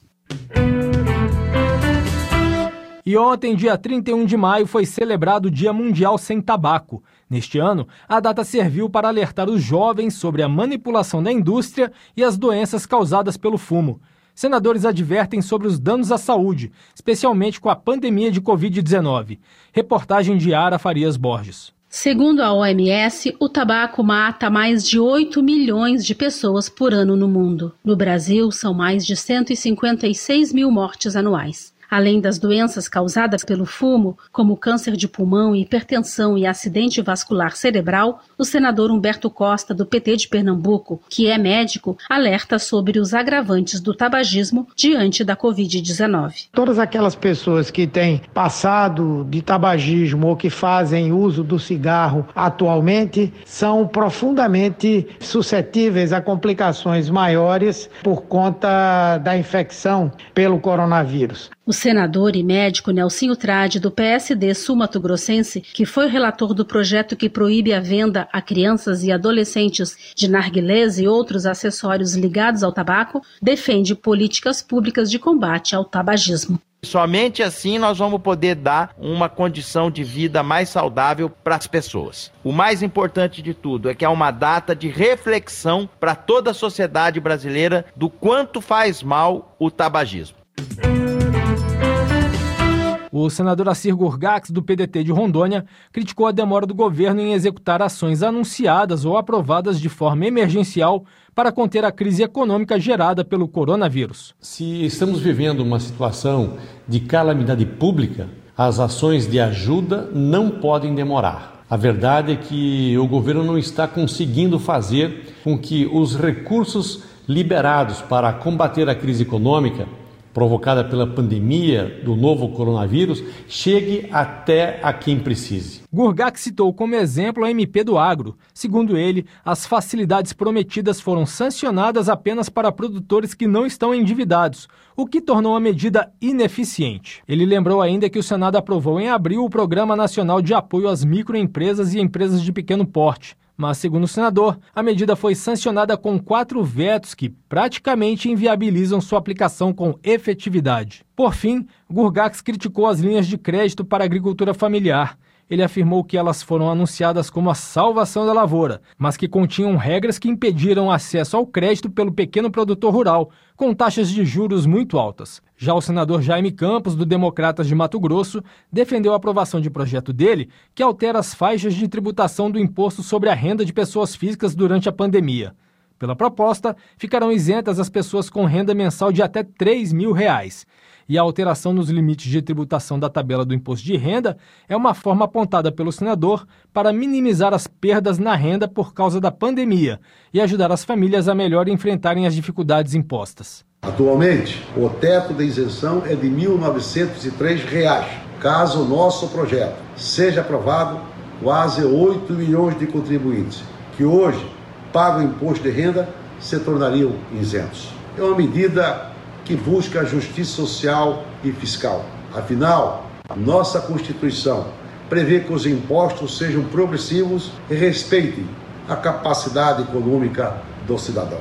E ontem, dia 31 de maio, foi celebrado o Dia Mundial Sem Tabaco. Neste ano, a data serviu para alertar os jovens sobre a manipulação da indústria e as doenças causadas pelo fumo. Senadores advertem sobre os danos à saúde, especialmente com a pandemia de Covid-19. Reportagem de Ara Farias Borges. Segundo a OMS, o tabaco mata mais de 8 milhões de pessoas por ano no mundo. No Brasil, são mais de 156 mil mortes anuais. Além das doenças causadas pelo fumo, como câncer de pulmão, hipertensão e acidente vascular cerebral, o senador Humberto Costa, do PT de Pernambuco, que é médico, alerta sobre os agravantes do tabagismo diante da Covid-19. Todas aquelas pessoas que têm passado de tabagismo ou que fazem uso do cigarro atualmente são profundamente suscetíveis a complicações maiores por conta da infecção pelo coronavírus. O senador e médico Nelsinho Trade, do PSD Sul-Mato Grossense, que foi relator do projeto que proíbe a venda a crianças e adolescentes de narguilés e outros acessórios ligados ao tabaco, defende políticas públicas de combate ao tabagismo. Somente assim nós vamos poder dar uma condição de vida mais saudável para as pessoas. O mais importante de tudo é que é uma data de reflexão para toda a sociedade brasileira do quanto faz mal o tabagismo. O senador Assir Gurgax, do PDT de Rondônia, criticou a demora do governo em executar ações anunciadas ou aprovadas de forma emergencial para conter a crise econômica gerada pelo coronavírus. Se estamos vivendo uma situação de calamidade pública, as ações de ajuda não podem demorar. A verdade é que o governo não está conseguindo fazer com que os recursos liberados para combater a crise econômica provocada pela pandemia do novo coronavírus chegue até a quem precise. Gurgak citou como exemplo a MP do Agro. Segundo ele, as facilidades prometidas foram sancionadas apenas para produtores que não estão endividados, o que tornou a medida ineficiente. Ele lembrou ainda que o Senado aprovou em abril o Programa Nacional de Apoio às Microempresas e Empresas de Pequeno Porte. Mas, segundo o senador, a medida foi sancionada com quatro vetos que praticamente inviabilizam sua aplicação com efetividade. Por fim, Gurgax criticou as linhas de crédito para a agricultura familiar ele afirmou que elas foram anunciadas como a salvação da lavoura, mas que continham regras que impediram acesso ao crédito pelo pequeno produtor rural, com taxas de juros muito altas. Já o senador Jaime Campos, do Democratas de Mato Grosso, defendeu a aprovação de projeto dele que altera as faixas de tributação do imposto sobre a renda de pessoas físicas durante a pandemia. Pela proposta, ficarão isentas as pessoas com renda mensal de até 3 mil reais e a alteração nos limites de tributação da tabela do imposto de renda é uma forma apontada pelo senador para minimizar as perdas na renda por causa da pandemia e ajudar as famílias a melhor enfrentarem as dificuldades impostas. Atualmente, o teto da isenção é de R$ 1.903. Caso o nosso projeto seja aprovado, quase 8 milhões de contribuintes que hoje pagam imposto de renda se tornariam isentos. É uma medida que busca a justiça social e fiscal. Afinal, nossa Constituição prevê que os impostos sejam progressivos e respeitem a capacidade econômica do cidadão.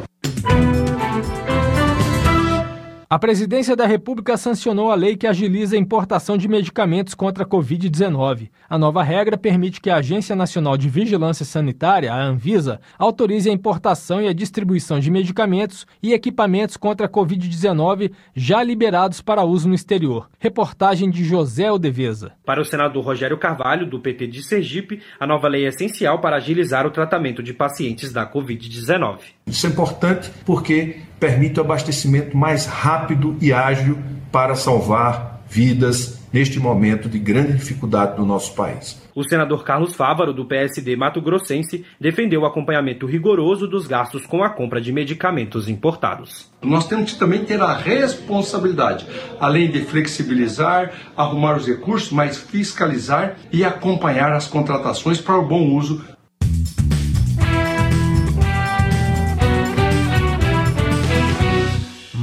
A Presidência da República sancionou a lei que agiliza a importação de medicamentos contra a Covid-19. A nova regra permite que a Agência Nacional de Vigilância Sanitária, a Anvisa, autorize a importação e a distribuição de medicamentos e equipamentos contra a Covid-19 já liberados para uso no exterior. Reportagem de José Odeveza. Para o senador Rogério Carvalho, do PT de Sergipe, a nova lei é essencial para agilizar o tratamento de pacientes da Covid-19. Isso é importante porque permite o abastecimento mais rápido e ágil para salvar vidas neste momento de grande dificuldade no nosso país. O senador Carlos Fávaro, do PSD Mato Grossense, defendeu o acompanhamento rigoroso dos gastos com a compra de medicamentos importados. Nós temos que também ter a responsabilidade, além de flexibilizar, arrumar os recursos, mas fiscalizar e acompanhar as contratações para o bom uso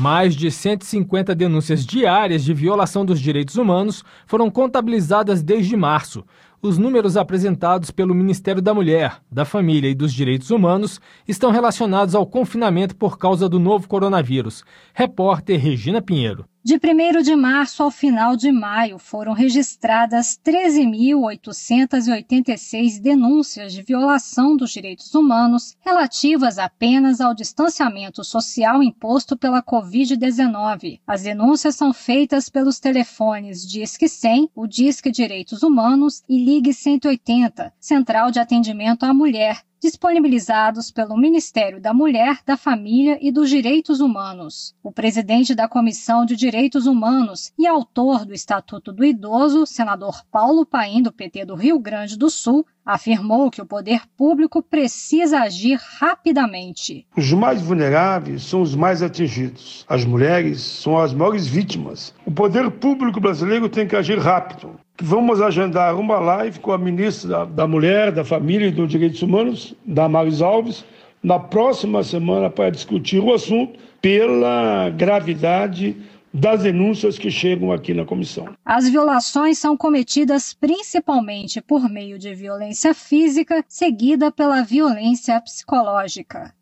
Mais de 150 denúncias diárias de violação dos direitos humanos foram contabilizadas desde março. Os números apresentados pelo Ministério da Mulher, da Família e dos Direitos Humanos estão relacionados ao confinamento por causa do novo coronavírus. Repórter Regina Pinheiro. De 1 de março ao final de maio, foram registradas 13.886 denúncias de violação dos direitos humanos relativas apenas ao distanciamento social imposto pela Covid-19. As denúncias são feitas pelos telefones Disque 100, o Disque Direitos Humanos e Ligue 180, Central de Atendimento à Mulher, disponibilizados pelo Ministério da Mulher, da Família e dos Direitos Humanos. O presidente da Comissão de Direitos Humanos e autor do Estatuto do Idoso, senador Paulo Paim, do PT do Rio Grande do Sul, afirmou que o poder público precisa agir rapidamente. Os mais vulneráveis são os mais atingidos. As mulheres são as maiores vítimas. O poder público brasileiro tem que agir rápido. Vamos agendar uma live com a ministra da Mulher, da Família e dos Direitos Humanos, Damares Alves, na próxima semana para discutir o assunto pela gravidade das denúncias que chegam aqui na comissão. As violações são cometidas principalmente por meio de violência física, seguida pela violência psicológica.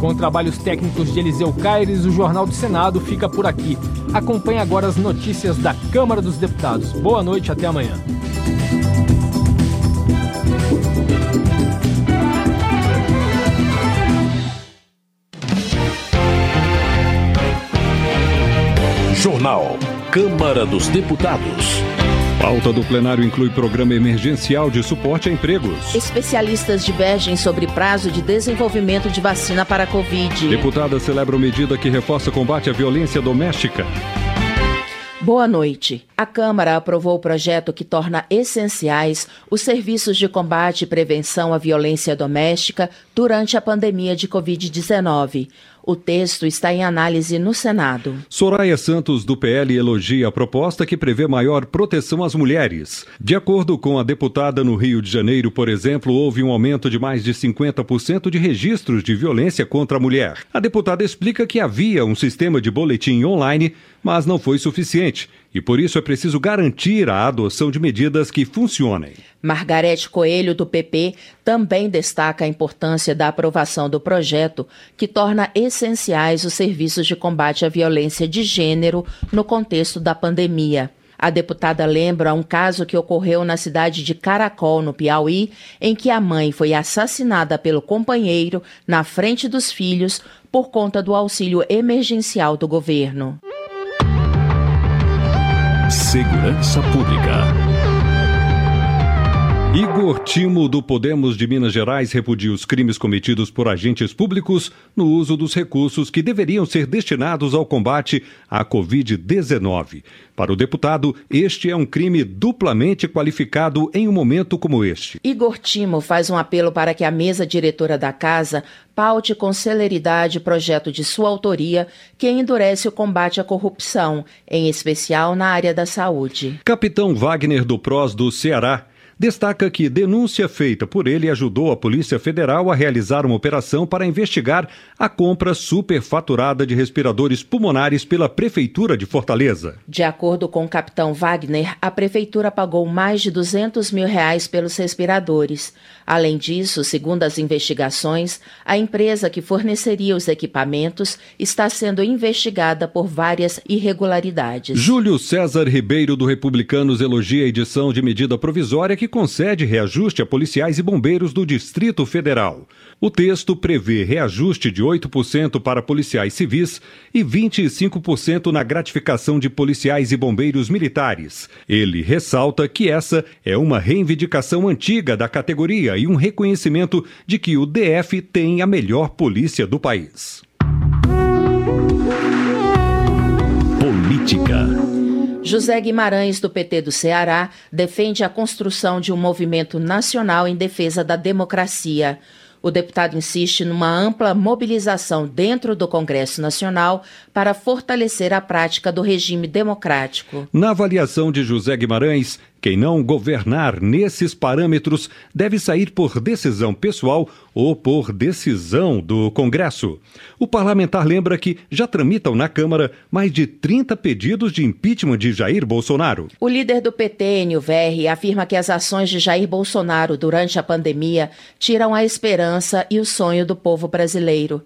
Com trabalhos técnicos de Eliseu Caires, o Jornal do Senado fica por aqui. Acompanhe agora as notícias da Câmara dos Deputados. Boa noite, até amanhã. Jornal Câmara dos Deputados. Pauta do plenário inclui programa emergencial de suporte a empregos. Especialistas divergem sobre prazo de desenvolvimento de vacina para a Covid. Deputada celebra medida que reforça combate à violência doméstica. Boa noite. A Câmara aprovou o projeto que torna essenciais os serviços de combate e prevenção à violência doméstica durante a pandemia de Covid-19. O texto está em análise no Senado. Soraya Santos, do PL, elogia a proposta que prevê maior proteção às mulheres. De acordo com a deputada, no Rio de Janeiro, por exemplo, houve um aumento de mais de 50% de registros de violência contra a mulher. A deputada explica que havia um sistema de boletim online, mas não foi suficiente e por isso é preciso garantir a adoção de medidas que funcionem. Margarete Coelho, do PP, também destaca a importância da aprovação do projeto, que torna essenciais os serviços de combate à violência de gênero no contexto da pandemia. A deputada lembra um caso que ocorreu na cidade de Caracol, no Piauí, em que a mãe foi assassinada pelo companheiro na frente dos filhos por conta do auxílio emergencial do governo. Segurança Pública. Igor Timo, do Podemos de Minas Gerais, repudia os crimes cometidos por agentes públicos no uso dos recursos que deveriam ser destinados ao combate à Covid-19. Para o deputado, este é um crime duplamente qualificado em um momento como este. Igor Timo faz um apelo para que a mesa diretora da casa paute com celeridade projeto de sua autoria que endurece o combate à corrupção, em especial na área da saúde. Capitão Wagner do Prós do Ceará destaca que denúncia feita por ele ajudou a Polícia Federal a realizar uma operação para investigar a compra superfaturada de respiradores pulmonares pela Prefeitura de Fortaleza. De acordo com o capitão Wagner, a Prefeitura pagou mais de 200 mil reais pelos respiradores. Além disso, segundo as investigações, a empresa que forneceria os equipamentos está sendo investigada por várias irregularidades. Júlio César Ribeiro, do Republicanos, elogia a edição de medida provisória que concede reajuste a policiais e bombeiros do Distrito Federal. O texto prevê reajuste de 8% para policiais civis e 25% na gratificação de policiais e bombeiros militares. Ele ressalta que essa é uma reivindicação antiga da categoria e um reconhecimento de que o DF tem a melhor polícia do país. Política. José Guimarães, do PT do Ceará, defende a construção de um movimento nacional em defesa da democracia. O deputado insiste numa ampla mobilização dentro do Congresso Nacional para fortalecer a prática do regime democrático. Na avaliação de José Guimarães, Quem não governar nesses parâmetros deve sair por decisão pessoal ou por decisão do Congresso. O parlamentar lembra que já tramitam na Câmara mais de 30 pedidos de impeachment de Jair Bolsonaro. O líder do PT, Nilverri, afirma que as ações de Jair Bolsonaro durante a pandemia tiram a esperança e o sonho do povo brasileiro.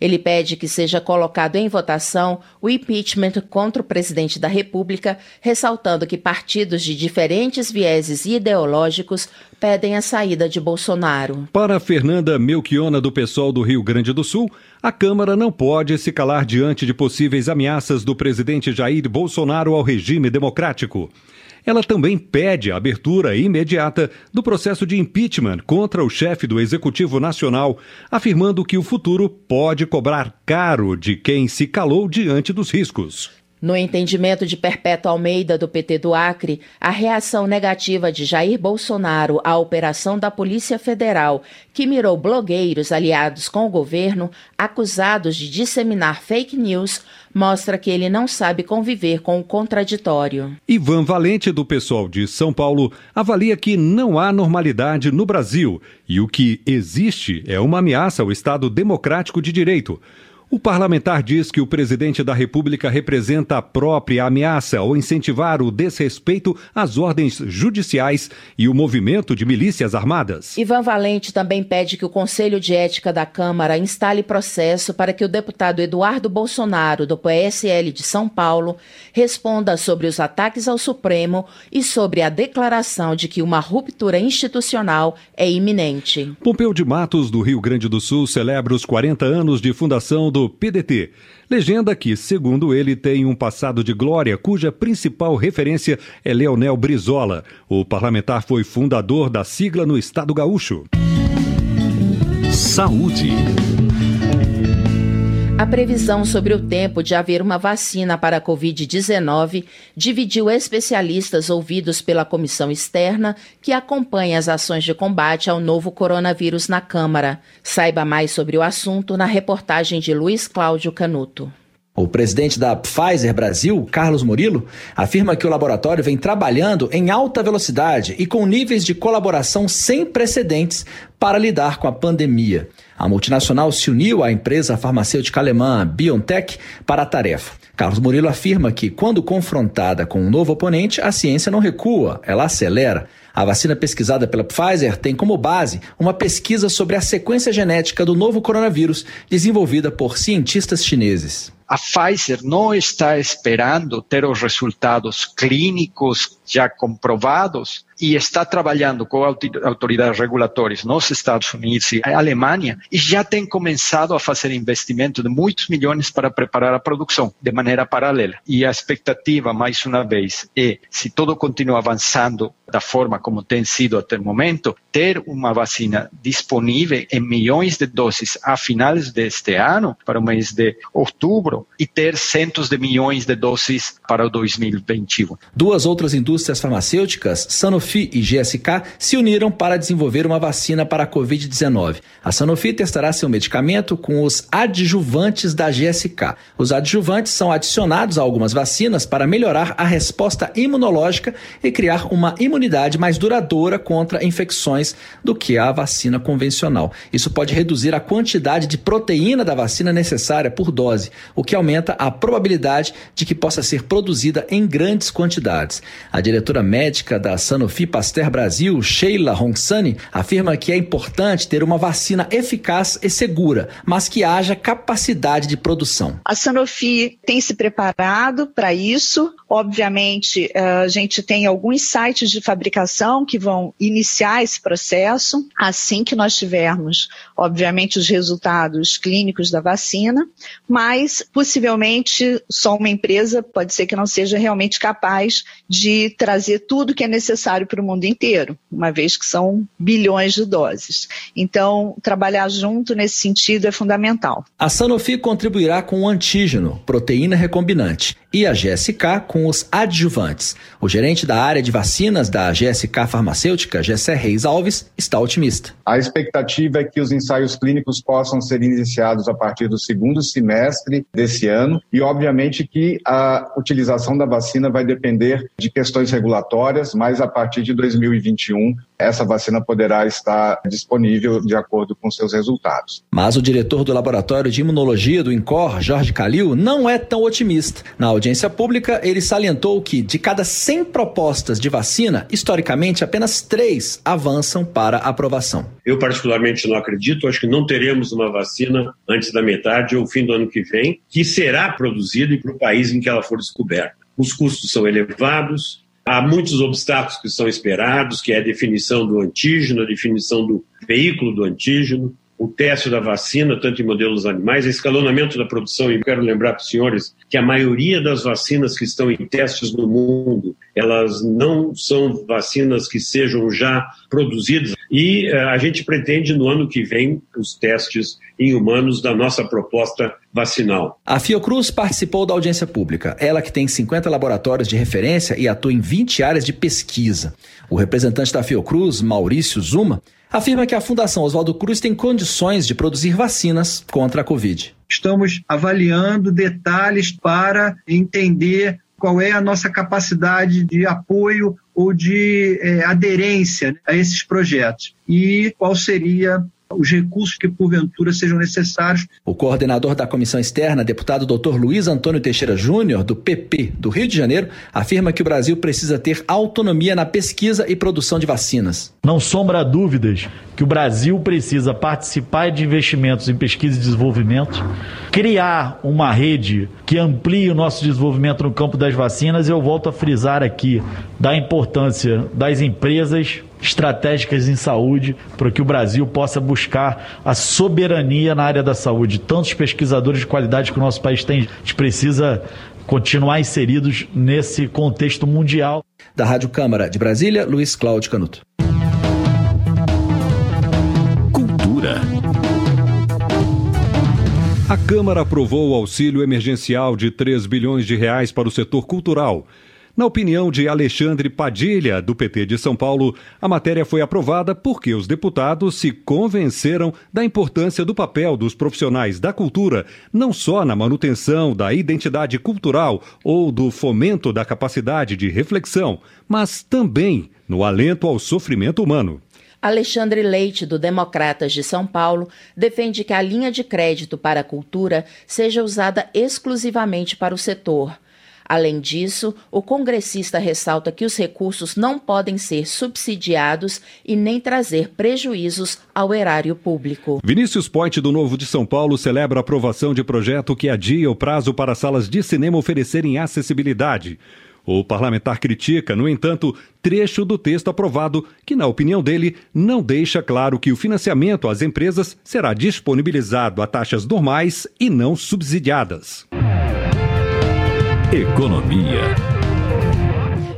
Ele pede que seja colocado em votação o impeachment contra o presidente da República, ressaltando que partidos de diferentes vieses ideológicos pedem a saída de Bolsonaro. Para Fernanda Melchiona, do PSOL do Rio Grande do Sul, a Câmara não pode se calar diante de possíveis ameaças do presidente Jair Bolsonaro ao regime democrático. Ela também pede a abertura imediata do processo de impeachment contra o chefe do Executivo Nacional, afirmando que o futuro pode cobrar caro de quem se calou diante dos riscos. No entendimento de Perpétua Almeida, do PT do Acre, a reação negativa de Jair Bolsonaro à operação da Polícia Federal, que mirou blogueiros aliados com o governo, acusados de disseminar fake news, mostra que ele não sabe conviver com o contraditório. Ivan Valente, do pessoal de São Paulo, avalia que não há normalidade no Brasil e o que existe é uma ameaça ao Estado democrático de direito. O parlamentar diz que o presidente da República representa a própria ameaça ao incentivar o desrespeito às ordens judiciais e o movimento de milícias armadas. Ivan Valente também pede que o Conselho de Ética da Câmara instale processo para que o deputado Eduardo Bolsonaro, do PSL de São Paulo, responda sobre os ataques ao Supremo e sobre a declaração de que uma ruptura institucional é iminente. Pompeu de Matos, do Rio Grande do Sul, celebra os 40 anos de fundação do PDT. Legenda que, segundo ele, tem um passado de glória cuja principal referência é Leonel Brizola. O parlamentar foi fundador da sigla no estado gaúcho. Saúde. A previsão sobre o tempo de haver uma vacina para a Covid-19 dividiu especialistas ouvidos pela comissão externa que acompanha as ações de combate ao novo coronavírus na Câmara. Saiba mais sobre o assunto na reportagem de Luiz Cláudio Canuto. O presidente da Pfizer Brasil, Carlos Murilo, afirma que o laboratório vem trabalhando em alta velocidade e com níveis de colaboração sem precedentes para lidar com a pandemia. A multinacional se uniu à empresa farmacêutica alemã BioNTech para a tarefa. Carlos Murilo afirma que, quando confrontada com um novo oponente, a ciência não recua, ela acelera. A vacina pesquisada pela Pfizer tem como base uma pesquisa sobre a sequência genética do novo coronavírus, desenvolvida por cientistas chineses. A Pfizer não está esperando ter os resultados clínicos já comprovados e está trabalhando com autoridades regulatórias nos Estados Unidos e Alemanha e já tem começado a fazer investimento de muitos milhões para preparar a produção de maneira paralela. E a expectativa, mais uma vez, é, se tudo continua avançando da forma como tem sido até o momento, ter uma vacina disponível em milhões de doses a finais deste ano, para o mês de outubro, e ter centos de milhões de doses para o 2021. Duas outras indústrias farmacêuticas, Sanofi e GSK, se uniram para desenvolver uma vacina para a Covid-19. A Sanofi testará seu medicamento com os adjuvantes da GSK. Os adjuvantes são adicionados a algumas vacinas para melhorar a resposta imunológica e criar uma imunidade mais duradoura contra infecções do que a vacina convencional. Isso pode reduzir a quantidade de proteína da vacina necessária por dose, o que aumenta a probabilidade de que possa ser produzida em grandes quantidades. A diretora médica da Sanofi Pasteur Brasil, Sheila Ronsani, afirma que é importante ter uma vacina eficaz e segura, mas que haja capacidade de produção. A Sanofi tem se preparado para isso. Obviamente, eh, a gente tem alguns sites de fabricação que vão iniciar esse processo assim que nós tivermos, obviamente, os resultados clínicos da vacina, mas possivelmente só uma empresa pode ser que não seja realmente capaz de trazer tudo que é necessário para o mundo inteiro, uma vez que são bilhões de doses. Então, trabalhar junto nesse sentido é fundamental. A Sanofi contribuirá com o antígeno, proteína recombinante, e a GSK com os adjuvantes. O gerente da área de vacinas da GSK Farmacêutica, Gessé Reis Alves, está otimista. A expectativa é que os ensaios clínicos possam ser iniciados a partir do segundo semestre desse ano e, obviamente, que a utilização da vacina vai depender de questões regulatórias, mas a partir de 2021 essa vacina poderá estar disponível de acordo com seus resultados. Mas o diretor do Laboratório de Imunologia do INCOR, Jorge Calil, não é tão otimista. Na audiência pública, ele salientou que de cada 100 propostas de vacina, historicamente apenas três avançam para aprovação. Eu particularmente não acredito, acho que não teremos uma vacina antes da metade ou fim do ano que vem, que será produzida para o país em que ela for descoberta. Os custos são elevados, Há muitos obstáculos que são esperados, que é a definição do antígeno, a definição do veículo do antígeno, o teste da vacina, tanto em modelos animais, escalonamento da produção. E quero lembrar para os senhores que a maioria das vacinas que estão em testes no mundo, elas não são vacinas que sejam já produzidas. E uh, a gente pretende no ano que vem os testes em humanos da nossa proposta vacinal. A Fiocruz participou da audiência pública. Ela que tem 50 laboratórios de referência e atua em 20 áreas de pesquisa. O representante da Fiocruz, Maurício Zuma, afirma que a Fundação Oswaldo Cruz tem condições de produzir vacinas contra a Covid. Estamos avaliando detalhes para entender qual é a nossa capacidade de apoio ou de é, aderência a esses projetos e qual seria os recursos que porventura sejam necessários. O coordenador da comissão externa, deputado Dr. Luiz Antônio Teixeira Júnior, do PP do Rio de Janeiro, afirma que o Brasil precisa ter autonomia na pesquisa e produção de vacinas. Não sombra dúvidas que o Brasil precisa participar de investimentos em pesquisa e desenvolvimento, criar uma rede que amplie o nosso desenvolvimento no campo das vacinas. Eu volto a frisar aqui da importância das empresas estratégicas em saúde para que o Brasil possa buscar a soberania na área da saúde. Tantos pesquisadores de qualidade que o nosso país tem, a gente precisa continuar inseridos nesse contexto mundial. Da Rádio Câmara de Brasília, Luiz Cláudio Canuto. Cultura. A Câmara aprovou o auxílio emergencial de 3 bilhões de reais para o setor cultural. Na opinião de Alexandre Padilha, do PT de São Paulo, a matéria foi aprovada porque os deputados se convenceram da importância do papel dos profissionais da cultura, não só na manutenção da identidade cultural ou do fomento da capacidade de reflexão, mas também no alento ao sofrimento humano. Alexandre Leite, do Democratas de São Paulo, defende que a linha de crédito para a cultura seja usada exclusivamente para o setor. Além disso, o congressista ressalta que os recursos não podem ser subsidiados e nem trazer prejuízos ao erário público. Vinícius Point, do Novo de São Paulo, celebra a aprovação de projeto que adia o prazo para salas de cinema oferecerem acessibilidade. O parlamentar critica, no entanto, trecho do texto aprovado que, na opinião dele, não deixa claro que o financiamento às empresas será disponibilizado a taxas normais e não subsidiadas. Economia.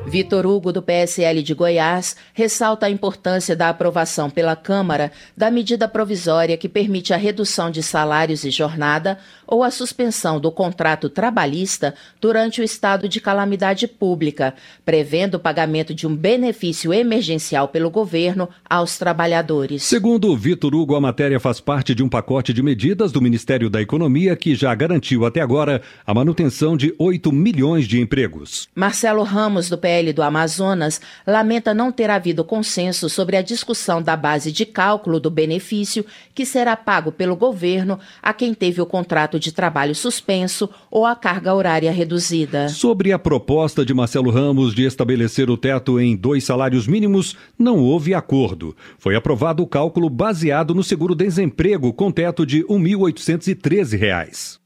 Vitor Hugo, do PSL de Goiás, ressalta a importância da aprovação pela Câmara da medida provisória que permite a redução de salários e jornada ou a suspensão do contrato trabalhista durante o estado de calamidade pública, prevendo o pagamento de um benefício emergencial pelo governo aos trabalhadores. Segundo Vitor Hugo, a matéria faz parte de um pacote de medidas do Ministério da Economia que já garantiu até agora a manutenção de 8 milhões de empregos. Marcelo Ramos, do PL do Amazonas lamenta não ter havido consenso sobre a discussão da base de cálculo do benefício que será pago pelo governo a quem teve o contrato de trabalho suspenso ou a carga horária reduzida. Sobre a proposta de Marcelo Ramos de estabelecer o teto em dois salários mínimos, não houve acordo. Foi aprovado o cálculo baseado no seguro-desemprego com teto de R$ 1.813.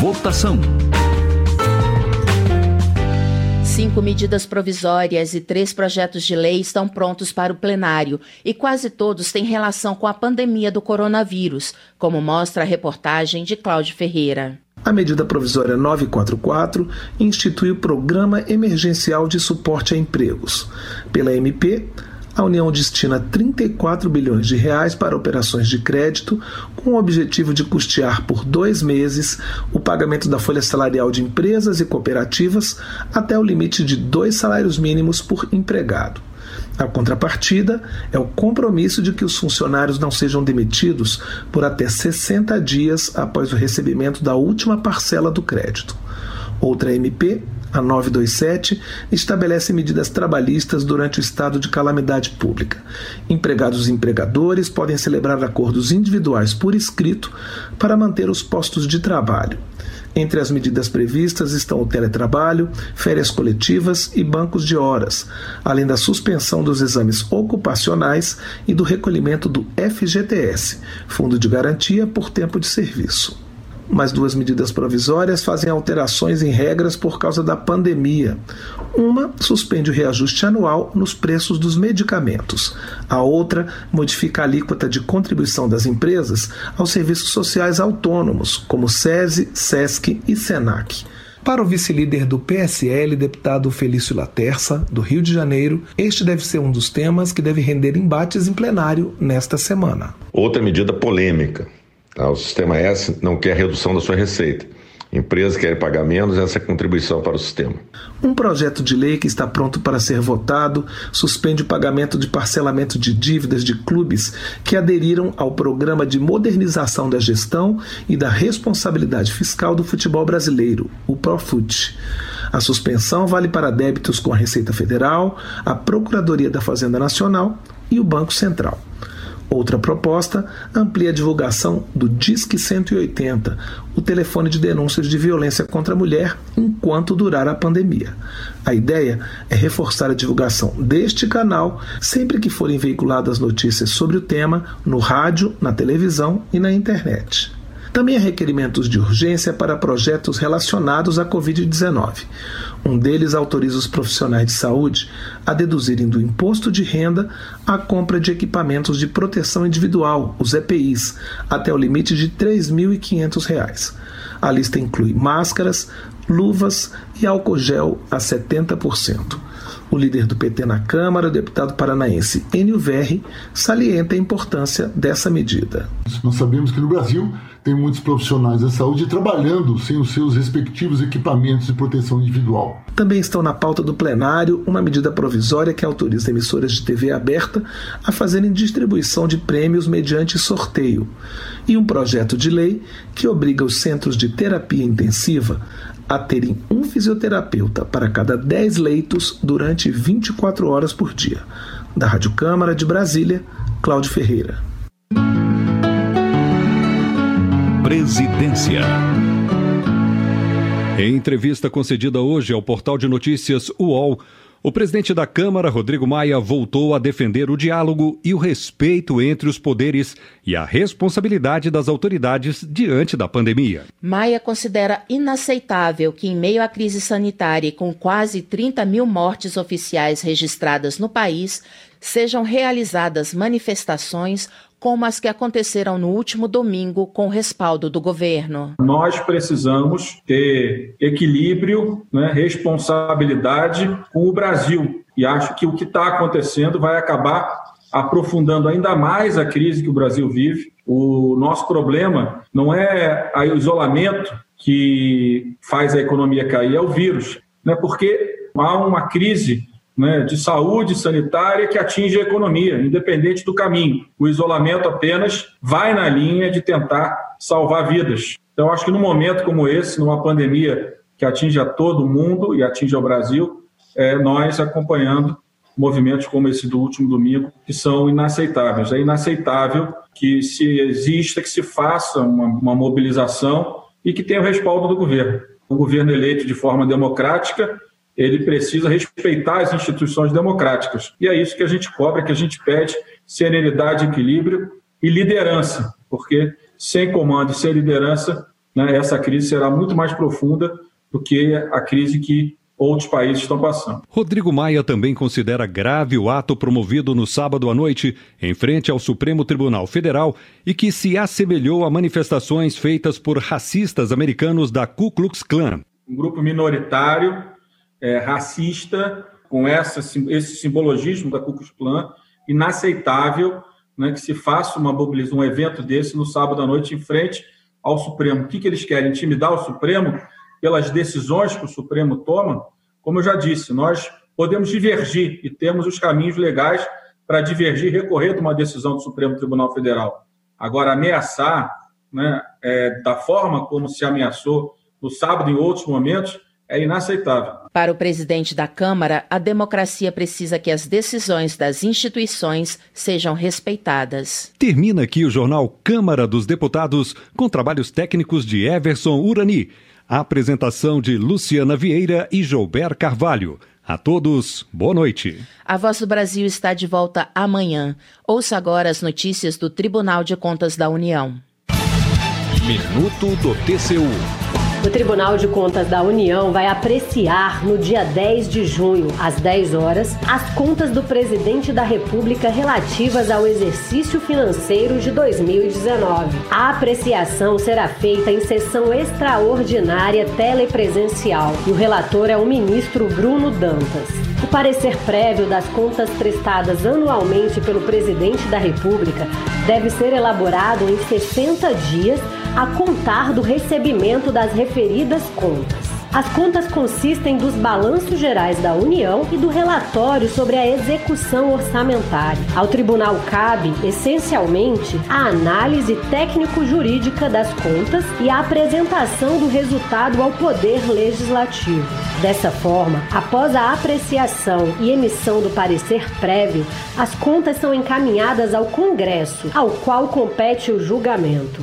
Votação. Cinco medidas provisórias e três projetos de lei estão prontos para o plenário e quase todos têm relação com a pandemia do coronavírus, como mostra a reportagem de Cláudio Ferreira. A medida provisória 944 institui o Programa Emergencial de Suporte a Empregos. Pela MP, a União destina 34 bilhões de reais para operações de crédito, com o objetivo de custear por dois meses o pagamento da folha salarial de empresas e cooperativas até o limite de dois salários mínimos por empregado. A contrapartida é o compromisso de que os funcionários não sejam demitidos por até 60 dias após o recebimento da última parcela do crédito. Outra MP, a 927, estabelece medidas trabalhistas durante o estado de calamidade pública. Empregados e empregadores podem celebrar acordos individuais por escrito para manter os postos de trabalho. Entre as medidas previstas estão o teletrabalho, férias coletivas e bancos de horas, além da suspensão dos exames ocupacionais e do recolhimento do FGTS, Fundo de Garantia por Tempo de Serviço. Mais duas medidas provisórias fazem alterações em regras por causa da pandemia. Uma suspende o reajuste anual nos preços dos medicamentos. A outra modifica a alíquota de contribuição das empresas aos serviços sociais autônomos, como SESI, SESC e SENAC. Para o vice-líder do PSL, deputado Felício Laterça, do Rio de Janeiro, este deve ser um dos temas que deve render embates em plenário nesta semana. Outra medida polêmica? O sistema S não quer redução da sua receita. Empresas querem pagar menos essa contribuição para o sistema. Um projeto de lei que está pronto para ser votado suspende o pagamento de parcelamento de dívidas de clubes que aderiram ao programa de modernização da gestão e da responsabilidade fiscal do futebol brasileiro, o Profut. A suspensão vale para débitos com a Receita Federal, a Procuradoria da Fazenda Nacional e o Banco Central. Outra proposta amplia a divulgação do Disque 180, o telefone de denúncias de violência contra a mulher, enquanto durar a pandemia. A ideia é reforçar a divulgação deste canal sempre que forem veiculadas notícias sobre o tema no rádio, na televisão e na internet. Também há requerimentos de urgência para projetos relacionados à Covid-19. Um deles autoriza os profissionais de saúde a deduzirem do imposto de renda a compra de equipamentos de proteção individual, os EPIs, até o limite de R$ 3.500. A lista inclui máscaras, luvas e álcool gel a 70%. O líder do PT na Câmara, o deputado paranaense Enio Verri, salienta a importância dessa medida. Nós sabemos que no Brasil tem muitos profissionais da saúde trabalhando sem os seus respectivos equipamentos de proteção individual. Também estão na pauta do plenário uma medida provisória que autoriza emissoras de TV aberta a fazerem distribuição de prêmios mediante sorteio, e um projeto de lei que obriga os centros de terapia intensiva a terem um fisioterapeuta para cada 10 leitos durante 24 horas por dia. Da Rádio Câmara de Brasília, Cláudio Ferreira. Presidência. Em entrevista concedida hoje ao portal de notícias UOL, o presidente da Câmara, Rodrigo Maia, voltou a defender o diálogo e o respeito entre os poderes e a responsabilidade das autoridades diante da pandemia. Maia considera inaceitável que, em meio à crise sanitária e com quase 30 mil mortes oficiais registradas no país, sejam realizadas manifestações como as que aconteceram no último domingo com o respaldo do governo. Nós precisamos ter equilíbrio, né, responsabilidade com o Brasil. E acho que o que está acontecendo vai acabar aprofundando ainda mais a crise que o Brasil vive. O nosso problema não é o isolamento que faz a economia cair, é o vírus. Né? Porque há uma crise né, de saúde sanitária que atinge a economia, independente do caminho. O isolamento apenas vai na linha de tentar salvar vidas. Então, acho que num momento como esse, numa pandemia que atinge a todo mundo e atinge ao Brasil, é, nós acompanhando movimentos como esse do último domingo, que são inaceitáveis. É inaceitável que se exista, que se faça uma, uma mobilização e que tenha o respaldo do governo. O governo eleito de forma democrática ele precisa respeitar as instituições democráticas. E é isso que a gente cobra, que a gente pede serenidade, equilíbrio e liderança, porque sem comando e sem liderança, né, essa crise será muito mais profunda do que a crise que outros países estão passando. Rodrigo Maia também considera grave o ato promovido no sábado à noite em frente ao Supremo Tribunal Federal e que se assemelhou a manifestações feitas por racistas americanos da Ku Klux Klan. Um grupo minoritário é, racista, com essa, esse simbologismo da Ku Klux Klan, inaceitável né, que se faça uma um evento desse no sábado à noite em frente ao Supremo. O que, que eles querem? Intimidar o Supremo pelas decisões que o Supremo toma? Como eu já disse, nós podemos divergir e temos os caminhos legais para divergir e recorrer de uma decisão do Supremo Tribunal Federal. Agora, ameaçar né, é, da forma como se ameaçou no sábado e em outros momentos é inaceitável. Para o presidente da Câmara, a democracia precisa que as decisões das instituições sejam respeitadas. Termina aqui o jornal Câmara dos Deputados com trabalhos técnicos de Everson Urani. A apresentação de Luciana Vieira e Joubert Carvalho. A todos, boa noite. A Voz do Brasil está de volta amanhã. Ouça agora as notícias do Tribunal de Contas da União. Minuto do TCU. O Tribunal de Contas da União vai apreciar no dia 10 de junho, às 10 horas, as contas do presidente da República relativas ao exercício financeiro de 2019. A apreciação será feita em sessão extraordinária telepresencial e o relator é o ministro Bruno Dantas. O parecer prévio das contas prestadas anualmente pelo presidente da República deve ser elaborado em 60 dias a contar do recebimento das referidas contas. As contas consistem dos balanços gerais da União e do relatório sobre a execução orçamentária. Ao tribunal cabe, essencialmente, a análise técnico-jurídica das contas e a apresentação do resultado ao Poder Legislativo. Dessa forma, após a apreciação e emissão do parecer prévio, as contas são encaminhadas ao Congresso, ao qual compete o julgamento.